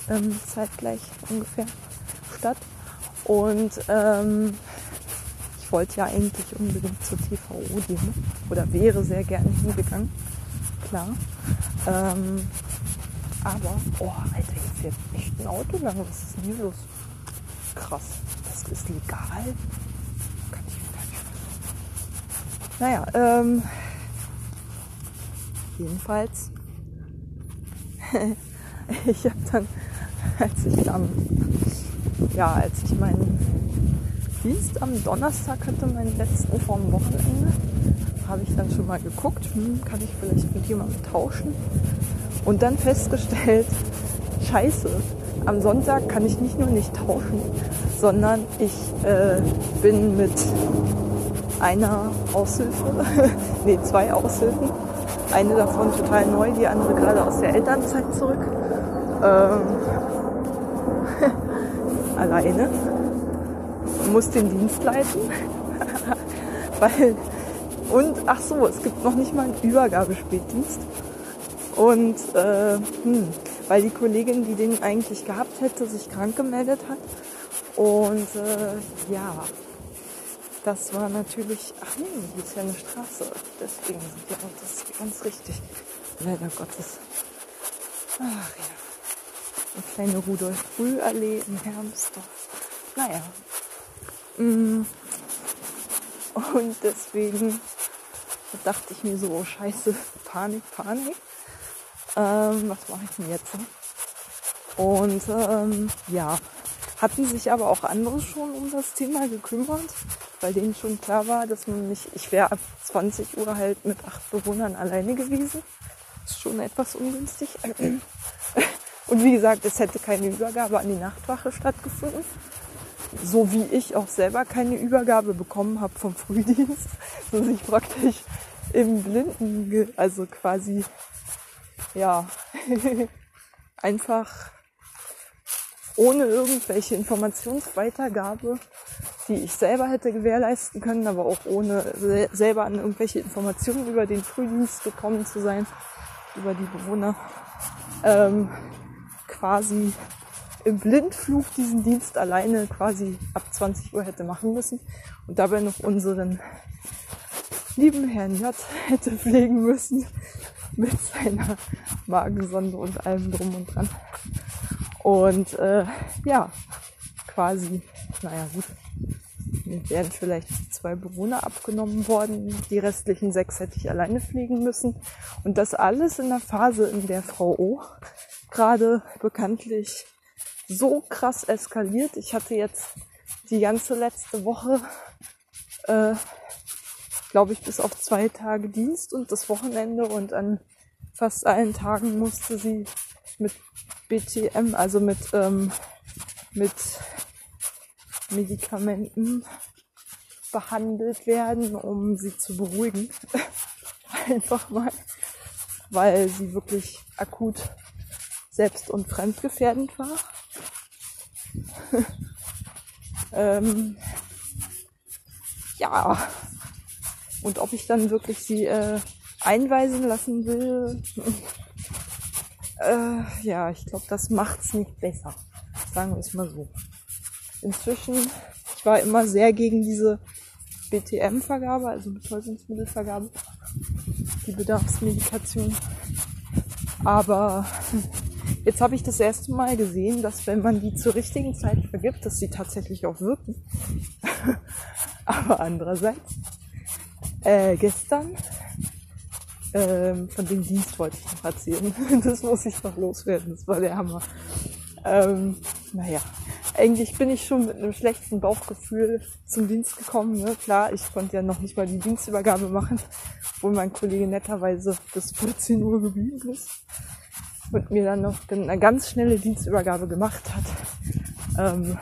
ähm, zeitgleich ungefähr statt. Und ähm, ich wollte ja eigentlich unbedingt zur TVO-Demo oder wäre sehr gerne hingegangen, klar. Ähm, aber, oh, Alter, jetzt fährt echt ein Auto lang. Was ist denn hier los? Krass, das ist legal? Kann ich gar nicht Naja, ähm, jedenfalls, ich habe dann, als ich dann, ja, als ich meinen Dienst am Donnerstag hatte, meinen letzten vorm Wochenende, habe ich dann schon mal geguckt, hm, kann ich vielleicht mit jemandem tauschen? Und dann festgestellt, scheiße, am Sonntag kann ich nicht nur nicht tauschen, sondern ich äh, bin mit einer Aushilfe, nee, zwei Aushilfen eine davon total neu, die andere gerade aus der Elternzeit zurück. Ähm, alleine. Muss den Dienst leiten. Weil, und ach so, es gibt noch nicht mal einen Übergabespätdienst. Und äh, hm, weil die Kollegin, die den eigentlich gehabt hätte, sich krank gemeldet hat. Und äh, ja, das war natürlich, ach nee, hier ist ja eine Straße. Deswegen sind das ist ganz richtig. Leider Gottes. Ach ja. Eine kleine Rudolf-Brüh-Allee in Hermsdorf. Naja. Mm. Und deswegen dachte ich mir so, oh scheiße, Panik, Panik. Ähm, was mache ich denn jetzt? Und ähm, ja, hatten sich aber auch andere schon um das Thema gekümmert weil denen schon klar war, dass man nicht, ich wäre ab 20 Uhr halt mit acht Bewohnern alleine gewesen. Das ist schon etwas ungünstig. Und wie gesagt, es hätte keine Übergabe an die Nachtwache stattgefunden. So wie ich auch selber keine Übergabe bekommen habe vom Frühdienst, so ich praktisch im Blinden, also quasi, ja, einfach ohne irgendwelche Informationsweitergabe die ich selber hätte gewährleisten können, aber auch ohne selber an irgendwelche Informationen über den Frühdienst gekommen zu sein, über die Bewohner, ähm, quasi im Blindflug diesen Dienst alleine quasi ab 20 Uhr hätte machen müssen und dabei noch unseren lieben Herrn J hätte pflegen müssen mit seiner Magensonde und allem drum und dran. Und äh, ja, quasi, naja gut, mir wären vielleicht zwei Bewohner abgenommen worden. Die restlichen sechs hätte ich alleine fliegen müssen. Und das alles in der Phase, in der Frau O gerade bekanntlich so krass eskaliert. Ich hatte jetzt die ganze letzte Woche, äh, glaube ich, bis auf zwei Tage Dienst und das Wochenende und an fast allen Tagen musste sie mit BTM, also mit, ähm, mit Medikamenten behandelt werden, um sie zu beruhigen. Einfach mal, weil sie wirklich akut selbst- und fremdgefährdend war. ähm, ja, und ob ich dann wirklich sie äh, einweisen lassen will, äh, ja, ich glaube, das macht's nicht besser. Sagen wir es mal so inzwischen, ich war immer sehr gegen diese BTM-Vergabe, also Betäubungsmittelvergabe, die Bedarfsmedikation. Aber jetzt habe ich das erste Mal gesehen, dass wenn man die zur richtigen Zeit vergibt, dass sie tatsächlich auch wirken. Aber andererseits, äh, gestern, ähm, von dem Dienst wollte ich noch erzählen. Das muss ich noch loswerden. Das war der Hammer. Ähm, naja, eigentlich bin ich schon mit einem schlechten Bauchgefühl zum Dienst gekommen. Ne? Klar, ich konnte ja noch nicht mal die Dienstübergabe machen, wo mein Kollege netterweise bis 14 Uhr geblieben ist und mir dann noch eine ganz schnelle Dienstübergabe gemacht hat. Ähm,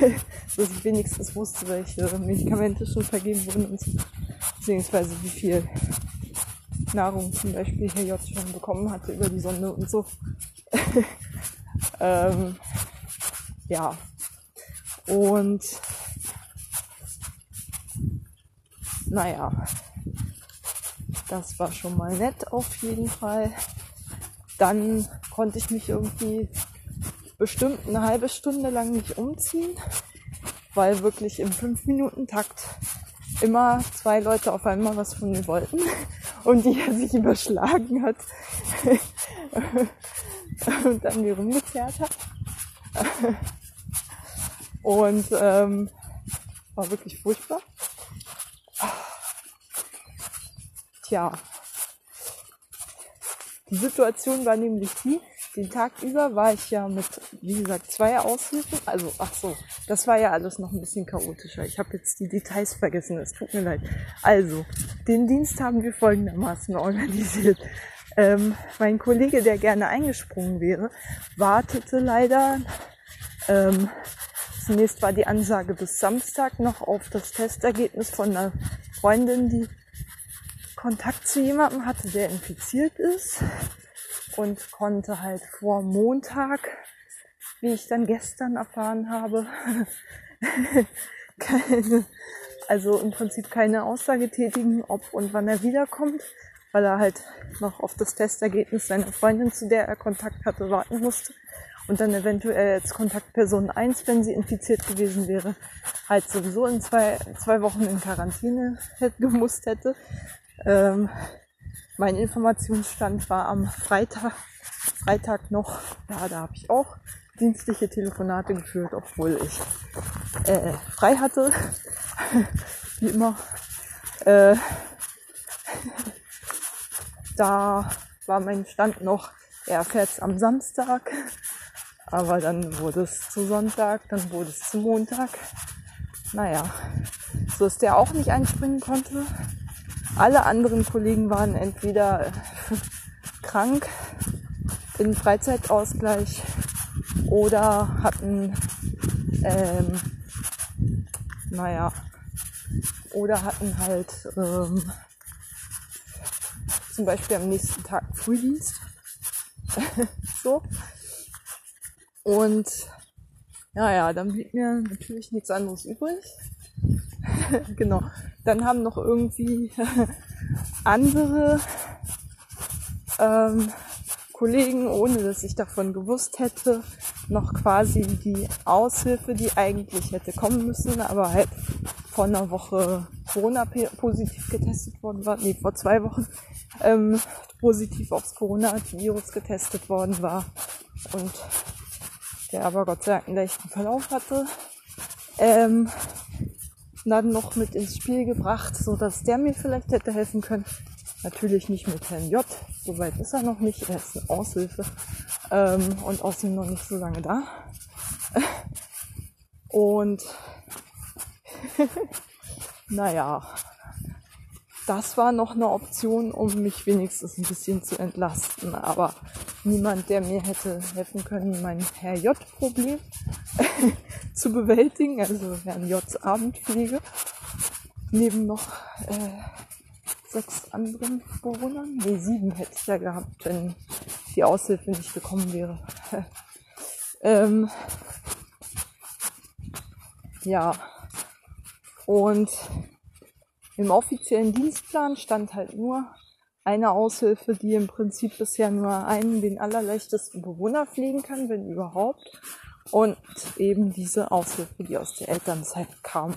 dass ich wenigstens wusste, welche Medikamente schon vergeben wurden und beziehungsweise wie viel Nahrung zum Beispiel Herr J schon bekommen hatte über die Sonde und so. ähm, ja. Und naja, das war schon mal nett auf jeden Fall. Dann konnte ich mich irgendwie bestimmt eine halbe Stunde lang nicht umziehen, weil wirklich im 5-Minuten-Takt immer zwei Leute auf einmal was von mir wollten und die er sich überschlagen hat und dann mir rumgezerrt hat. Und ähm, war wirklich furchtbar. Tja, die Situation war nämlich die, den Tag über war ich ja mit, wie gesagt, zwei Aushilfen. Also, ach so, das war ja alles noch ein bisschen chaotischer. Ich habe jetzt die Details vergessen, es tut mir leid. Also, den Dienst haben wir folgendermaßen organisiert. Ähm, mein Kollege, der gerne eingesprungen wäre, wartete leider ähm, Zunächst war die Ansage bis Samstag noch auf das Testergebnis von einer Freundin, die Kontakt zu jemandem hatte, der infiziert ist und konnte halt vor Montag, wie ich dann gestern erfahren habe, keine, also im Prinzip keine Aussage tätigen, ob und wann er wiederkommt, weil er halt noch auf das Testergebnis seiner Freundin, zu der er Kontakt hatte, warten musste und dann eventuell als Kontaktperson 1, wenn sie infiziert gewesen wäre, halt sowieso in zwei, zwei Wochen in Quarantäne hätte, gemusst hätte. Ähm, mein Informationsstand war am Freitag, Freitag noch, ja, da habe ich auch dienstliche Telefonate geführt, obwohl ich äh, frei hatte, wie immer. Äh, da war mein Stand noch, er fährt am Samstag aber dann wurde es zu Sonntag, dann wurde es zu Montag. Naja, so dass der auch nicht einspringen konnte. Alle anderen Kollegen waren entweder krank, in Freizeitausgleich oder hatten, ähm, naja, oder hatten halt ähm, zum Beispiel am nächsten Tag Frühdienst. so. Und ja, ja, dann blieb mir natürlich nichts anderes übrig. genau. Dann haben noch irgendwie andere ähm, Kollegen, ohne dass ich davon gewusst hätte, noch quasi die Aushilfe, die eigentlich hätte kommen müssen, aber halt vor einer Woche Corona-positiv getestet worden war, nee, vor zwei Wochen ähm, positiv aufs Corona-Virus getestet worden war und der aber Gott sei Dank einen leichten Verlauf hatte, ähm, dann noch mit ins Spiel gebracht, so dass der mir vielleicht hätte helfen können. Natürlich nicht mit Herrn J, soweit ist er noch nicht, er ist eine Aushilfe ähm, und außerdem noch nicht so lange da. Und naja, das war noch eine Option, um mich wenigstens ein bisschen zu entlasten. Aber niemand, der mir hätte helfen können, mein Herr J-Problem zu bewältigen, also Herrn J Abendpflege, neben noch äh, sechs anderen Bewohnern. Nee, sieben hätte ich ja gehabt, wenn die Aushilfe nicht gekommen wäre. ähm, ja, und im offiziellen Dienstplan stand halt nur eine Aushilfe, die im Prinzip bisher nur einen, den allerleichtesten Bewohner pflegen kann, wenn überhaupt. Und eben diese Aushilfe, die aus der Elternzeit kam.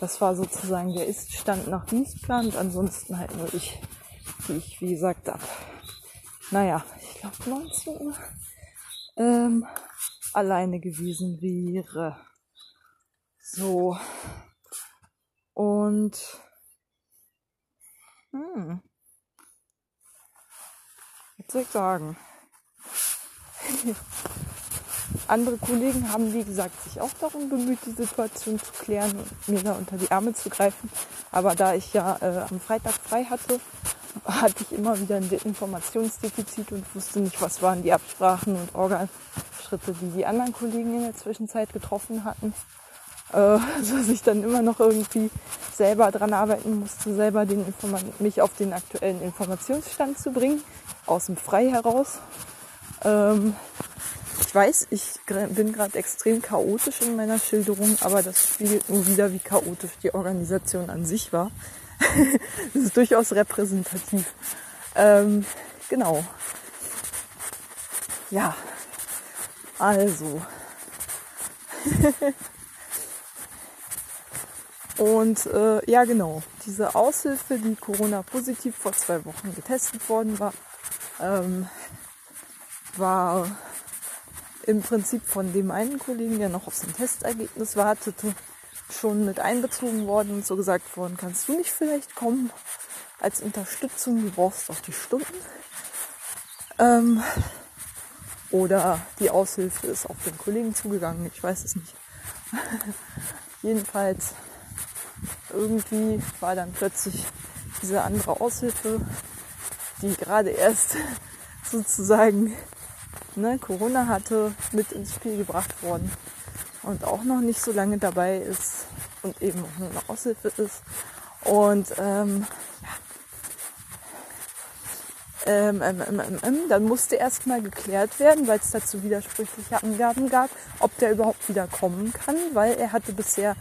Das war sozusagen der Iststand nach Dienstplan ansonsten halt nur ich, die ich, wie gesagt, ab naja, ich glaube 19 Uhr ähm, alleine gewesen wäre. So. Und hm, was soll ich sagen? Andere Kollegen haben, wie gesagt, sich auch darum bemüht, die Situation zu klären und mir da unter die Arme zu greifen. Aber da ich ja äh, am Freitag frei hatte, hatte ich immer wieder ein Informationsdefizit und wusste nicht, was waren die Absprachen und Organschritte, die die anderen Kollegen in der Zwischenzeit getroffen hatten. Äh, dass ich dann immer noch irgendwie selber dran arbeiten musste, selber den mich auf den aktuellen Informationsstand zu bringen, aus dem Frei heraus. Ähm, ich weiß, ich bin gerade extrem chaotisch in meiner Schilderung, aber das spiegelt nur wieder, wie chaotisch die Organisation an sich war. das ist durchaus repräsentativ. Ähm, genau. Ja, also. Und äh, ja, genau, diese Aushilfe, die Corona-positiv vor zwei Wochen getestet worden war, ähm, war im Prinzip von dem einen Kollegen, der noch auf sein Testergebnis wartete, schon mit einbezogen worden und so gesagt worden, kannst du nicht vielleicht kommen als Unterstützung, du brauchst auch die Stunden. Ähm, oder die Aushilfe ist auf den Kollegen zugegangen, ich weiß es nicht. Jedenfalls irgendwie war dann plötzlich diese andere Aushilfe, die gerade erst sozusagen ne, Corona hatte, mit ins Spiel gebracht worden und auch noch nicht so lange dabei ist und eben auch nur eine Aushilfe ist. Und ähm, ähm, ähm, ähm, ähm, dann musste erstmal geklärt werden, weil es dazu widersprüchliche Angaben gab, ob der überhaupt wieder kommen kann, weil er hatte bisher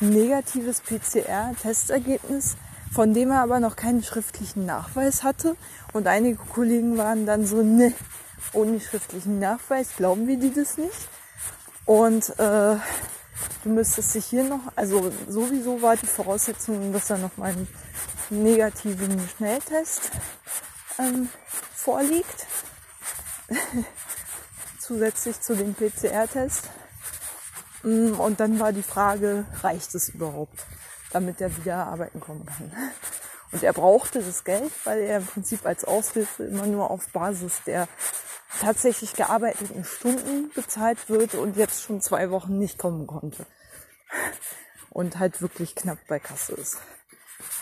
negatives PCR-Testergebnis, von dem er aber noch keinen schriftlichen Nachweis hatte. Und einige Kollegen waren dann so, ne, ohne schriftlichen Nachweis glauben wir dir das nicht. Und äh, du müsstest dich hier noch, also sowieso war die Voraussetzung, dass da noch mal ein negativen Schnelltest ähm, vorliegt. Zusätzlich zu dem PCR-Test. Mm, und dann war die Frage, reicht es überhaupt, damit er wieder arbeiten kommen kann? Und er brauchte das Geld, weil er im Prinzip als Aushilfe immer nur auf Basis der tatsächlich gearbeiteten Stunden bezahlt wird und jetzt schon zwei Wochen nicht kommen konnte. Und halt wirklich knapp bei Kasse ist.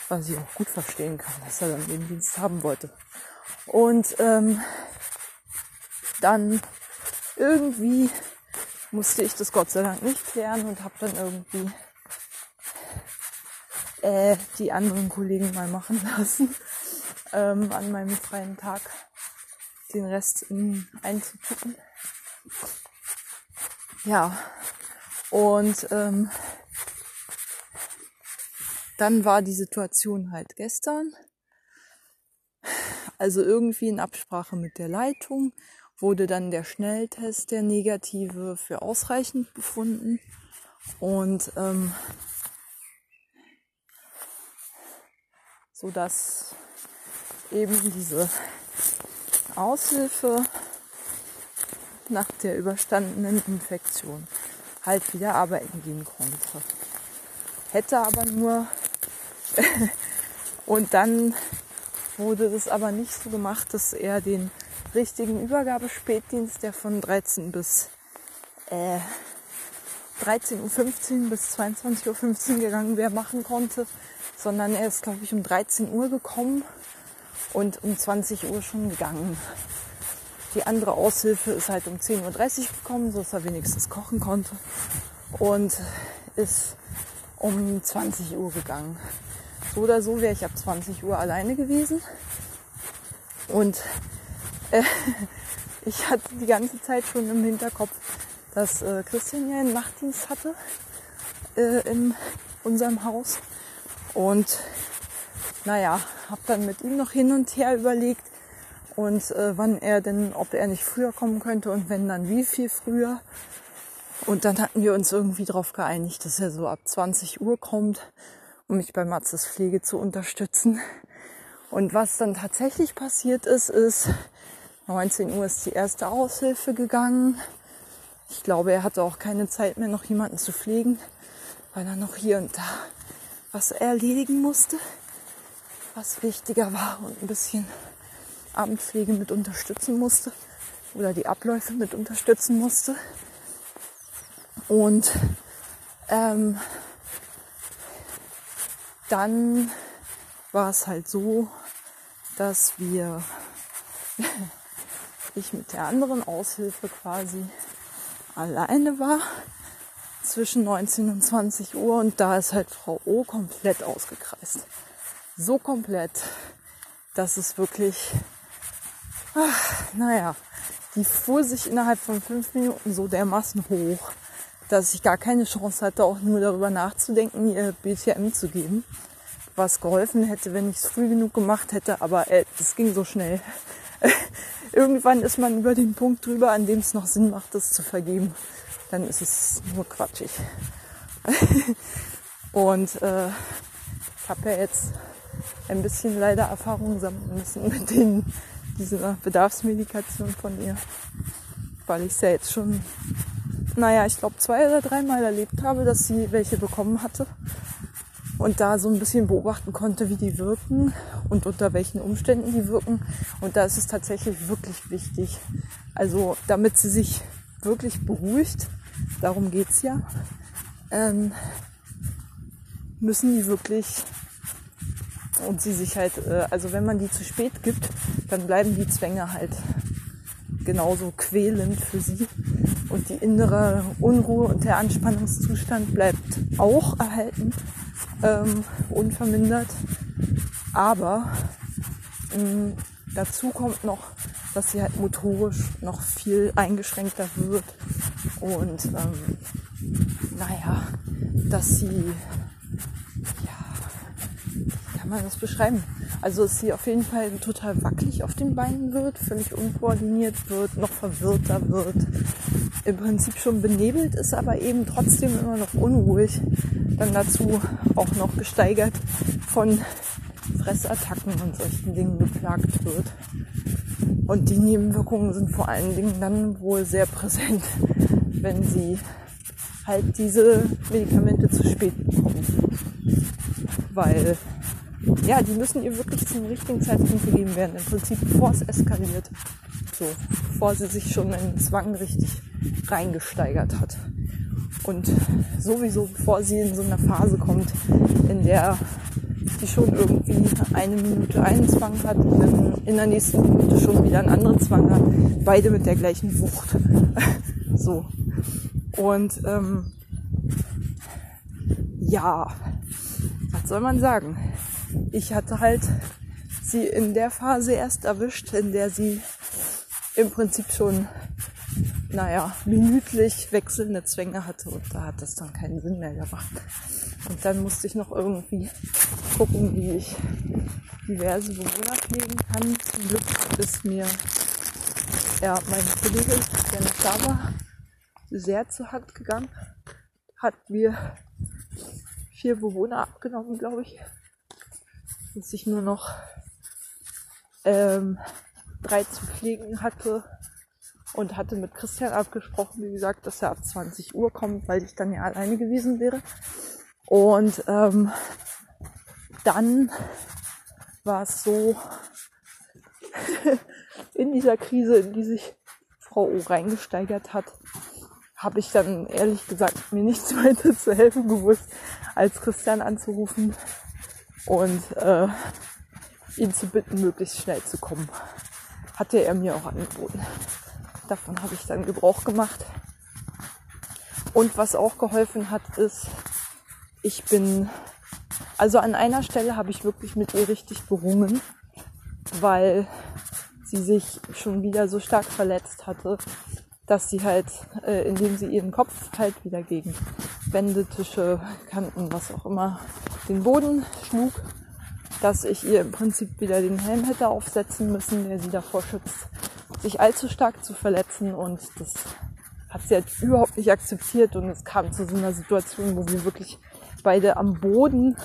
Was ich auch gut verstehen kann, dass er dann den Dienst haben wollte. Und ähm, dann irgendwie musste ich das Gott sei Dank nicht klären und habe dann irgendwie äh, die anderen Kollegen mal machen lassen ähm, an meinem freien Tag den Rest in. Ja, und ähm, dann war die Situation halt gestern. Also irgendwie in Absprache mit der Leitung wurde dann der Schnelltest, der negative, für ausreichend befunden. Und ähm, so dass eben diese Aushilfe nach der überstandenen Infektion halt wieder arbeiten gehen konnte. Hätte aber nur und dann wurde das aber nicht so gemacht, dass er den richtigen Übergabespätdienst, der von 13 bis äh, 13.15 Uhr bis 22.15 Uhr gegangen wäre, machen konnte, sondern er ist, glaube ich, um 13 Uhr gekommen und um 20 Uhr schon gegangen. Die andere Aushilfe ist halt um 10.30 Uhr gekommen, so dass er wenigstens kochen konnte und ist um 20 Uhr gegangen. So oder so wäre ich ab 20 Uhr alleine gewesen. Und äh, ich hatte die ganze Zeit schon im Hinterkopf, dass äh, Christian ja einen Nachtdienst hatte äh, in unserem Haus. Und naja, habe dann mit ihm noch hin und her überlegt und äh, wann er denn, ob er nicht früher kommen könnte und wenn dann wie viel früher. Und dann hatten wir uns irgendwie darauf geeinigt, dass er so ab 20 Uhr kommt, um mich bei Matzes Pflege zu unterstützen. Und was dann tatsächlich passiert ist, ist, 19 Uhr ist die erste Aushilfe gegangen. Ich glaube, er hatte auch keine Zeit mehr, noch jemanden zu pflegen, weil er noch hier und da was erledigen musste, was wichtiger war und ein bisschen Abendpflege mit unterstützen musste oder die Abläufe mit unterstützen musste. Und ähm, dann war es halt so, dass wir, ich mit der anderen Aushilfe quasi alleine war zwischen 19 und 20 Uhr und da ist halt Frau O komplett ausgekreist. So komplett, dass es wirklich, ach, naja, die fuhr sich innerhalb von fünf Minuten so dermaßen hoch, dass ich gar keine Chance hatte, auch nur darüber nachzudenken, ihr BTM zu geben. Was geholfen hätte, wenn ich es früh genug gemacht hätte, aber äh, das ging so schnell. Irgendwann ist man über den Punkt drüber, an dem es noch Sinn macht, das zu vergeben. Dann ist es nur quatschig. Und äh, ich habe ja jetzt ein bisschen leider Erfahrung sammeln müssen mit den, dieser Bedarfsmedikation von ihr, weil ich es ja jetzt schon naja, ich glaube zwei oder dreimal erlebt habe, dass sie welche bekommen hatte und da so ein bisschen beobachten konnte, wie die wirken und unter welchen Umständen die wirken. Und da ist es tatsächlich wirklich wichtig. Also damit sie sich wirklich beruhigt, darum geht's ja, ähm, müssen die wirklich und sie sich halt, äh, also wenn man die zu spät gibt, dann bleiben die Zwänge halt genauso quälend für sie. Und die innere Unruhe und der Anspannungszustand bleibt auch erhalten, ähm, unvermindert. Aber ähm, dazu kommt noch, dass sie halt motorisch noch viel eingeschränkter wird. Und ähm, naja, dass sie, man das beschreiben? Also dass sie auf jeden Fall total wackelig auf den Beinen wird, völlig unkoordiniert wird, noch verwirrter wird, im Prinzip schon benebelt ist, aber eben trotzdem immer noch unruhig. Dann dazu auch noch gesteigert von Fressattacken und solchen Dingen geplagt wird. Und die Nebenwirkungen sind vor allen Dingen dann wohl sehr präsent, wenn sie halt diese Medikamente zu spät bekommen. Weil ja, die müssen ihr wirklich zum richtigen Zeitpunkt gegeben werden. Im Prinzip bevor es eskaliert. So, bevor sie sich schon in den Zwang richtig reingesteigert hat. Und sowieso bevor sie in so eine Phase kommt, in der sie schon irgendwie eine Minute einen Zwang hat und dann in der nächsten Minute schon wieder einen anderen Zwang hat. Beide mit der gleichen Wucht. so. Und ähm, ja, was soll man sagen? Ich hatte halt sie in der Phase erst erwischt, in der sie im Prinzip schon, naja, minütlich wechselnde Zwänge hatte und da hat das dann keinen Sinn mehr gemacht. Und dann musste ich noch irgendwie gucken, wie ich diverse Bewohner pflegen kann. Zum Glück ist mir ja, mein Kollege, der noch da war, sehr zur Hand gegangen. Hat mir vier Bewohner abgenommen, glaube ich dass ich nur noch ähm, drei zu pflegen hatte und hatte mit Christian abgesprochen, wie gesagt, dass er ab 20 Uhr kommt, weil ich dann ja alleine gewesen wäre. Und ähm, dann war es so in dieser Krise, in die sich Frau O reingesteigert hat, habe ich dann ehrlich gesagt mir nichts weiter zu helfen gewusst, als Christian anzurufen und äh, ihn zu bitten, möglichst schnell zu kommen. Hatte er mir auch angeboten. Davon habe ich dann Gebrauch gemacht. Und was auch geholfen hat, ist, ich bin, also an einer Stelle habe ich wirklich mit ihr richtig gerungen, weil sie sich schon wieder so stark verletzt hatte, dass sie halt, äh, indem sie ihren Kopf halt wieder gegen Wände, Tische, Kanten, was auch immer, den Boden schlug, dass ich ihr im Prinzip wieder den Helm hätte aufsetzen müssen, der sie davor schützt, sich allzu stark zu verletzen und das hat sie halt überhaupt nicht akzeptiert und es kam zu so einer Situation, wo wir wirklich beide am Boden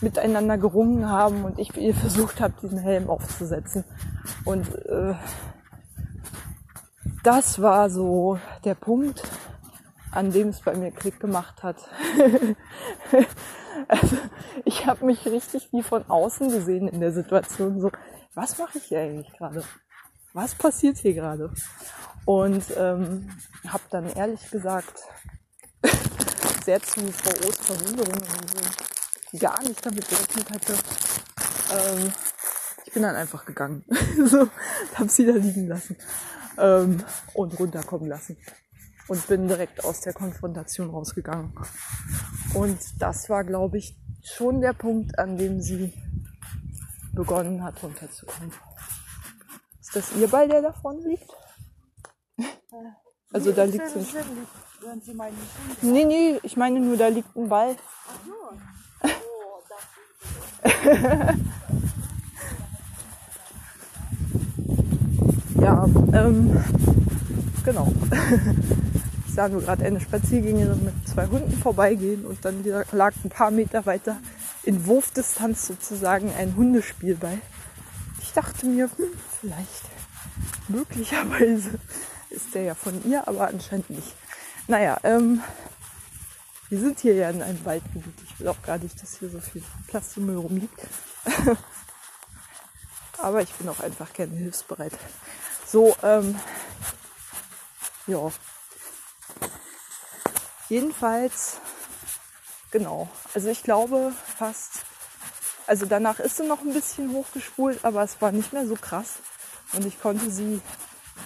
miteinander gerungen haben und ich ihr versucht habe, diesen Helm aufzusetzen. Und äh, das war so der Punkt, an dem es bei mir Klick gemacht hat. also, ich habe mich richtig wie von außen gesehen in der Situation. So, was mache ich hier eigentlich gerade? Was passiert hier gerade? Und ähm, habe dann ehrlich gesagt sehr zu Frau O's Verwunderung, so, gar nicht damit gerechnet hatte, ähm, ich bin dann einfach gegangen. so, habe sie da liegen lassen ähm, und runterkommen lassen. Und bin direkt aus der Konfrontation rausgegangen. Und das war, glaube ich, schon der Punkt, an dem sie begonnen hat, runterzukommen. Ist das ihr Ball, der davon liegt? Also da liegt sie. Nee, nee, ich meine nur, da liegt ein Ball. ja, ähm, genau. Sah nur gerade eine Spaziergängerin mit zwei Hunden vorbeigehen und dann lag ein paar Meter weiter in Wurfdistanz sozusagen ein Hundespielball. Ich dachte mir, hm, vielleicht, möglicherweise ist der ja von ihr, aber anscheinend nicht. Naja, ähm, wir sind hier ja in einem Waldgebiet. Ich will auch gar nicht, dass hier so viel Plastikmüll rumliegt. aber ich bin auch einfach gerne hilfsbereit. So, ähm, ja. Jedenfalls, genau. Also ich glaube fast, also danach ist sie noch ein bisschen hochgespult, aber es war nicht mehr so krass. Und ich konnte sie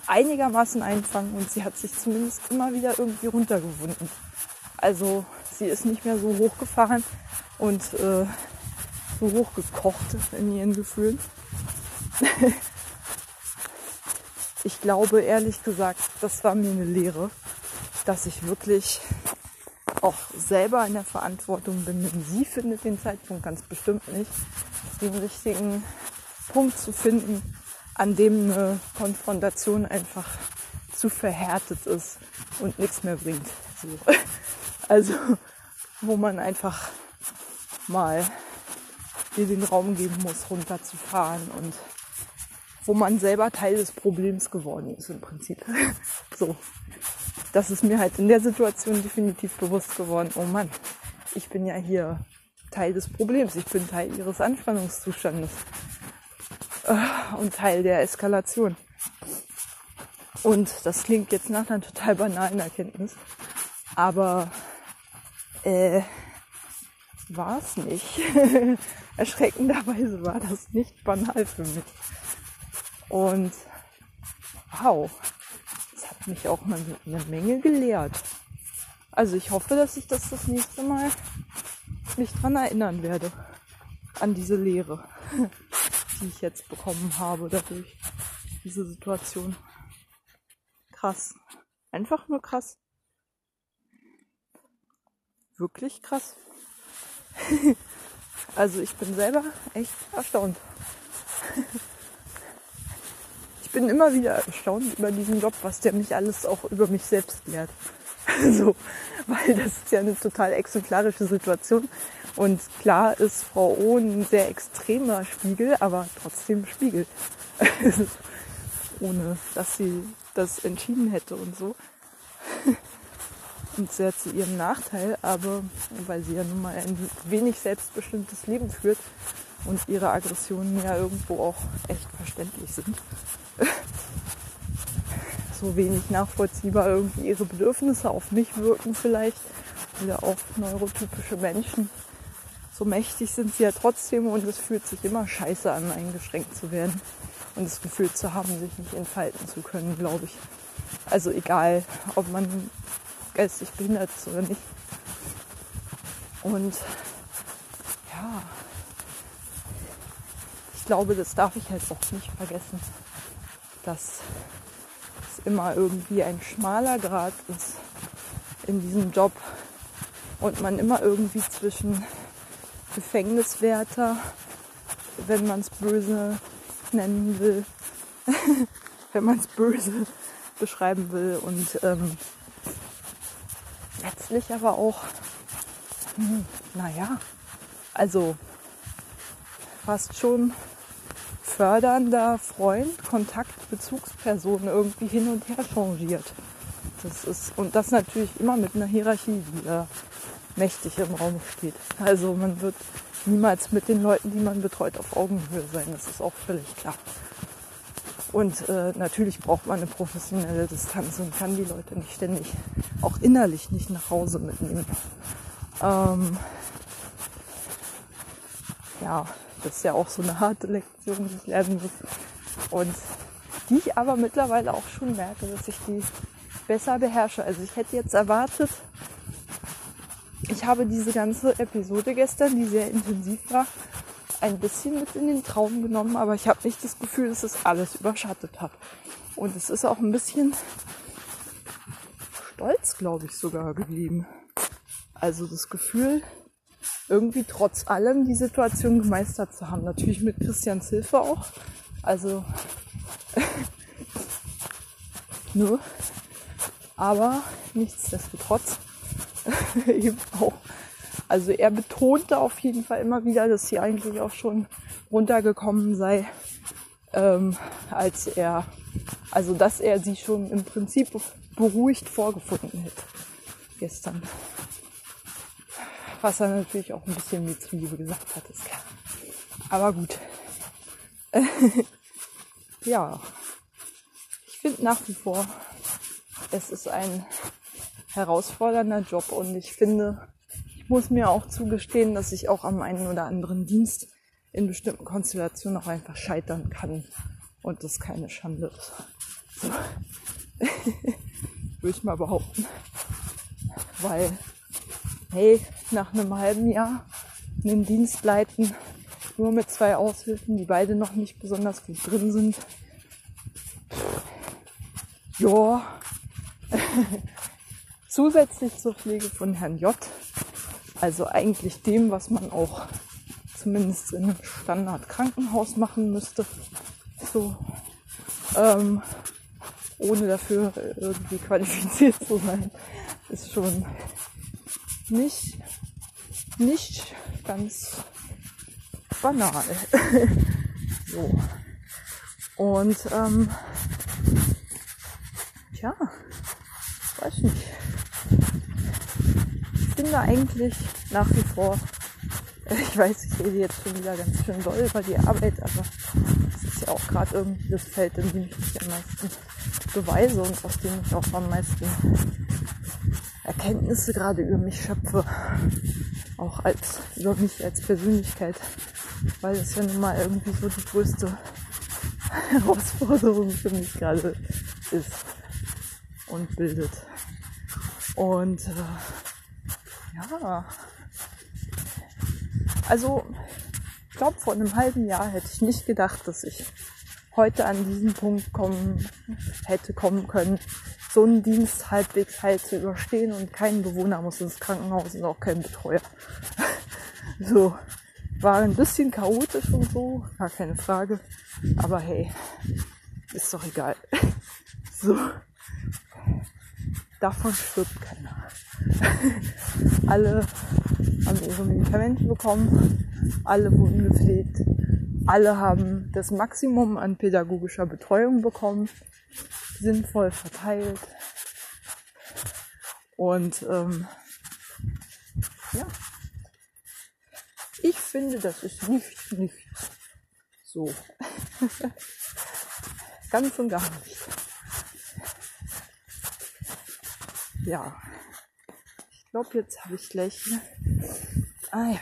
einigermaßen einfangen und sie hat sich zumindest immer wieder irgendwie runtergewunden. Also sie ist nicht mehr so hochgefahren und äh, so hochgekocht in ihren Gefühlen. ich glaube ehrlich gesagt, das war mir eine Lehre, dass ich wirklich auch selber in der Verantwortung bin, denn sie findet den Zeitpunkt ganz bestimmt nicht, den richtigen Punkt zu finden, an dem eine Konfrontation einfach zu verhärtet ist und nichts mehr bringt. So. Also, wo man einfach mal dir den Raum geben muss, runterzufahren und wo man selber Teil des Problems geworden ist im Prinzip. So. Das ist mir halt in der Situation definitiv bewusst geworden. Oh Mann, ich bin ja hier Teil des Problems. Ich bin Teil ihres Anspannungszustandes. Äh, und Teil der Eskalation. Und das klingt jetzt nach einer total banalen Erkenntnis. Aber äh, war es nicht. Erschreckenderweise war das nicht banal für mich. Und wow, das hat mich auch mal eine Menge gelehrt. Also ich hoffe, dass ich das das nächste Mal mich dran erinnern werde. An diese Lehre die ich jetzt bekommen habe dadurch. Diese Situation. Krass. Einfach nur krass. Wirklich krass. also ich bin selber echt erstaunt. ich bin immer wieder erstaunt über diesen Job, was der mich alles auch über mich selbst lehrt. so, weil das ist ja eine total exemplarische Situation. Und klar ist Frau O ein sehr extremer Spiegel, aber trotzdem Spiegel. Ohne dass sie das entschieden hätte und so. und sehr zu ihrem Nachteil, aber weil sie ja nun mal ein wenig selbstbestimmtes Leben führt und ihre Aggressionen ja irgendwo auch echt verständlich sind. so wenig nachvollziehbar irgendwie ihre Bedürfnisse auf mich wirken vielleicht oder auf neurotypische Menschen so mächtig sind sie ja trotzdem und es fühlt sich immer scheiße an, eingeschränkt zu werden und das Gefühl zu haben, sich nicht entfalten zu können, glaube ich. Also egal, ob man geistig behindert ist oder nicht. Und ja, ich glaube, das darf ich halt auch nicht vergessen, dass es immer irgendwie ein schmaler Grad ist in diesem Job und man immer irgendwie zwischen Gefängniswärter, wenn man es böse nennen will, wenn man es böse beschreiben will und ähm, letztlich aber auch, hm, naja, also fast schon fördernder Freund, Kontakt, Bezugsperson irgendwie hin und her changiert. Das ist, und das natürlich immer mit einer Hierarchie, die da mächtig im Raum steht. Also man wird niemals mit den Leuten, die man betreut, auf Augenhöhe sein. Das ist auch völlig klar. Und äh, natürlich braucht man eine professionelle Distanz und kann die Leute nicht ständig, auch innerlich nicht nach Hause mitnehmen. Ähm, ja, das ist ja auch so eine harte Lektion, die ich lernen muss. Und die ich aber mittlerweile auch schon merke, dass ich die besser beherrsche. Also ich hätte jetzt erwartet, ich habe diese ganze Episode gestern, die sehr intensiv war, ein bisschen mit in den Traum genommen, aber ich habe nicht das Gefühl, dass es alles überschattet hat. Und es ist auch ein bisschen stolz, glaube ich, sogar geblieben. Also das Gefühl, irgendwie trotz allem die Situation gemeistert zu haben. Natürlich mit Christians Hilfe auch. Also, nur. Aber nichtsdestotrotz eben auch. Also er betonte auf jeden Fall immer wieder, dass sie eigentlich auch schon runtergekommen sei, ähm, als er, also dass er sie schon im Prinzip beruhigt vorgefunden hätte gestern. Was er natürlich auch ein bisschen mit Zwiebel gesagt hat, ist klar. Aber gut. ja. Ich finde nach wie vor, es ist ein herausfordernder Job und ich finde, ich muss mir auch zugestehen, dass ich auch am einen oder anderen Dienst in bestimmten Konstellationen auch einfach scheitern kann und das keine Schande ist. So. Würde ich mal behaupten. Weil, hey, nach einem halben Jahr einen Dienst leiten, nur mit zwei Aushilfen, die beide noch nicht besonders gut drin sind. Ja, zusätzlich zur Pflege von Herrn J, also eigentlich dem, was man auch zumindest in einem Standard-Krankenhaus machen müsste, so, ähm, ohne dafür irgendwie qualifiziert zu sein, ist schon nicht, nicht ganz banal. so. Und ähm, tja, weiß nicht finde eigentlich nach wie vor, ich weiß, ich rede jetzt schon wieder ganz schön doll über die Arbeit, aber es ist ja auch gerade irgendwie das Feld, in dem ich mich am meisten beweise und aus dem ich auch am meisten Erkenntnisse gerade über mich schöpfe. Auch als, über mich als Persönlichkeit, weil es ja nun mal irgendwie so die größte Herausforderung für mich gerade ist und bildet. Und äh, ja. Also, ich glaube, vor einem halben Jahr hätte ich nicht gedacht, dass ich heute an diesen Punkt kommen hätte kommen können, so einen Dienst halbwegs heil zu überstehen und kein Bewohner muss ins Krankenhaus und auch kein Betreuer. so, war ein bisschen chaotisch und so, gar keine Frage. Aber hey, ist doch egal. so, davon stirbt keiner. alle haben ihre Medikamente bekommen, alle wurden gepflegt, alle haben das Maximum an pädagogischer Betreuung bekommen, sinnvoll verteilt. Und ähm, ja, ich finde, das ist nicht, nicht so. Ganz und gar nicht. Ja glaube, jetzt habe ich gleich. Ah ja.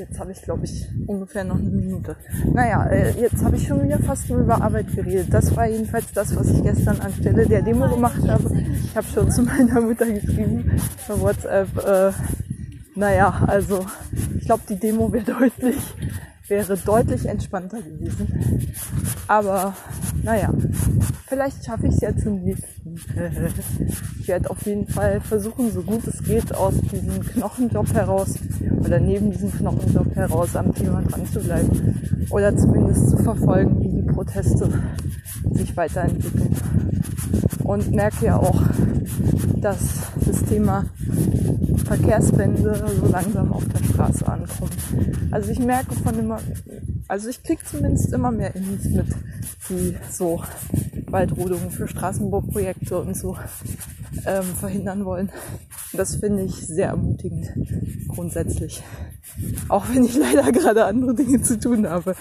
Jetzt habe ich, glaube ich, ungefähr noch eine Minute. Naja, äh, jetzt habe ich schon wieder fast nur über Arbeit geredet. Das war jedenfalls das, was ich gestern anstelle der Demo gemacht habe. Ich habe schon zu meiner Mutter geschrieben per WhatsApp. Äh, naja, also ich glaube, die Demo wäre deutlich, wäre deutlich entspannter gewesen. Aber naja, vielleicht schaffe ich es ja zum nächsten. ich werde auf jeden Fall versuchen, so gut es geht, aus diesem Knochenjob heraus oder neben diesem Knochenjob heraus am Thema dran zu bleiben. Oder zumindest zu verfolgen, wie die Proteste sich weiterentwickeln. Und merke ja auch, dass das Thema Verkehrswende so langsam auf der Straße ankommt. Also ich merke von immer Also ich kriege zumindest immer mehr Indies mit, die so Waldrodungen für Straßenbauprojekte und so ähm, verhindern wollen. Das finde ich sehr ermutigend, grundsätzlich. Auch wenn ich leider gerade andere Dinge zu tun habe.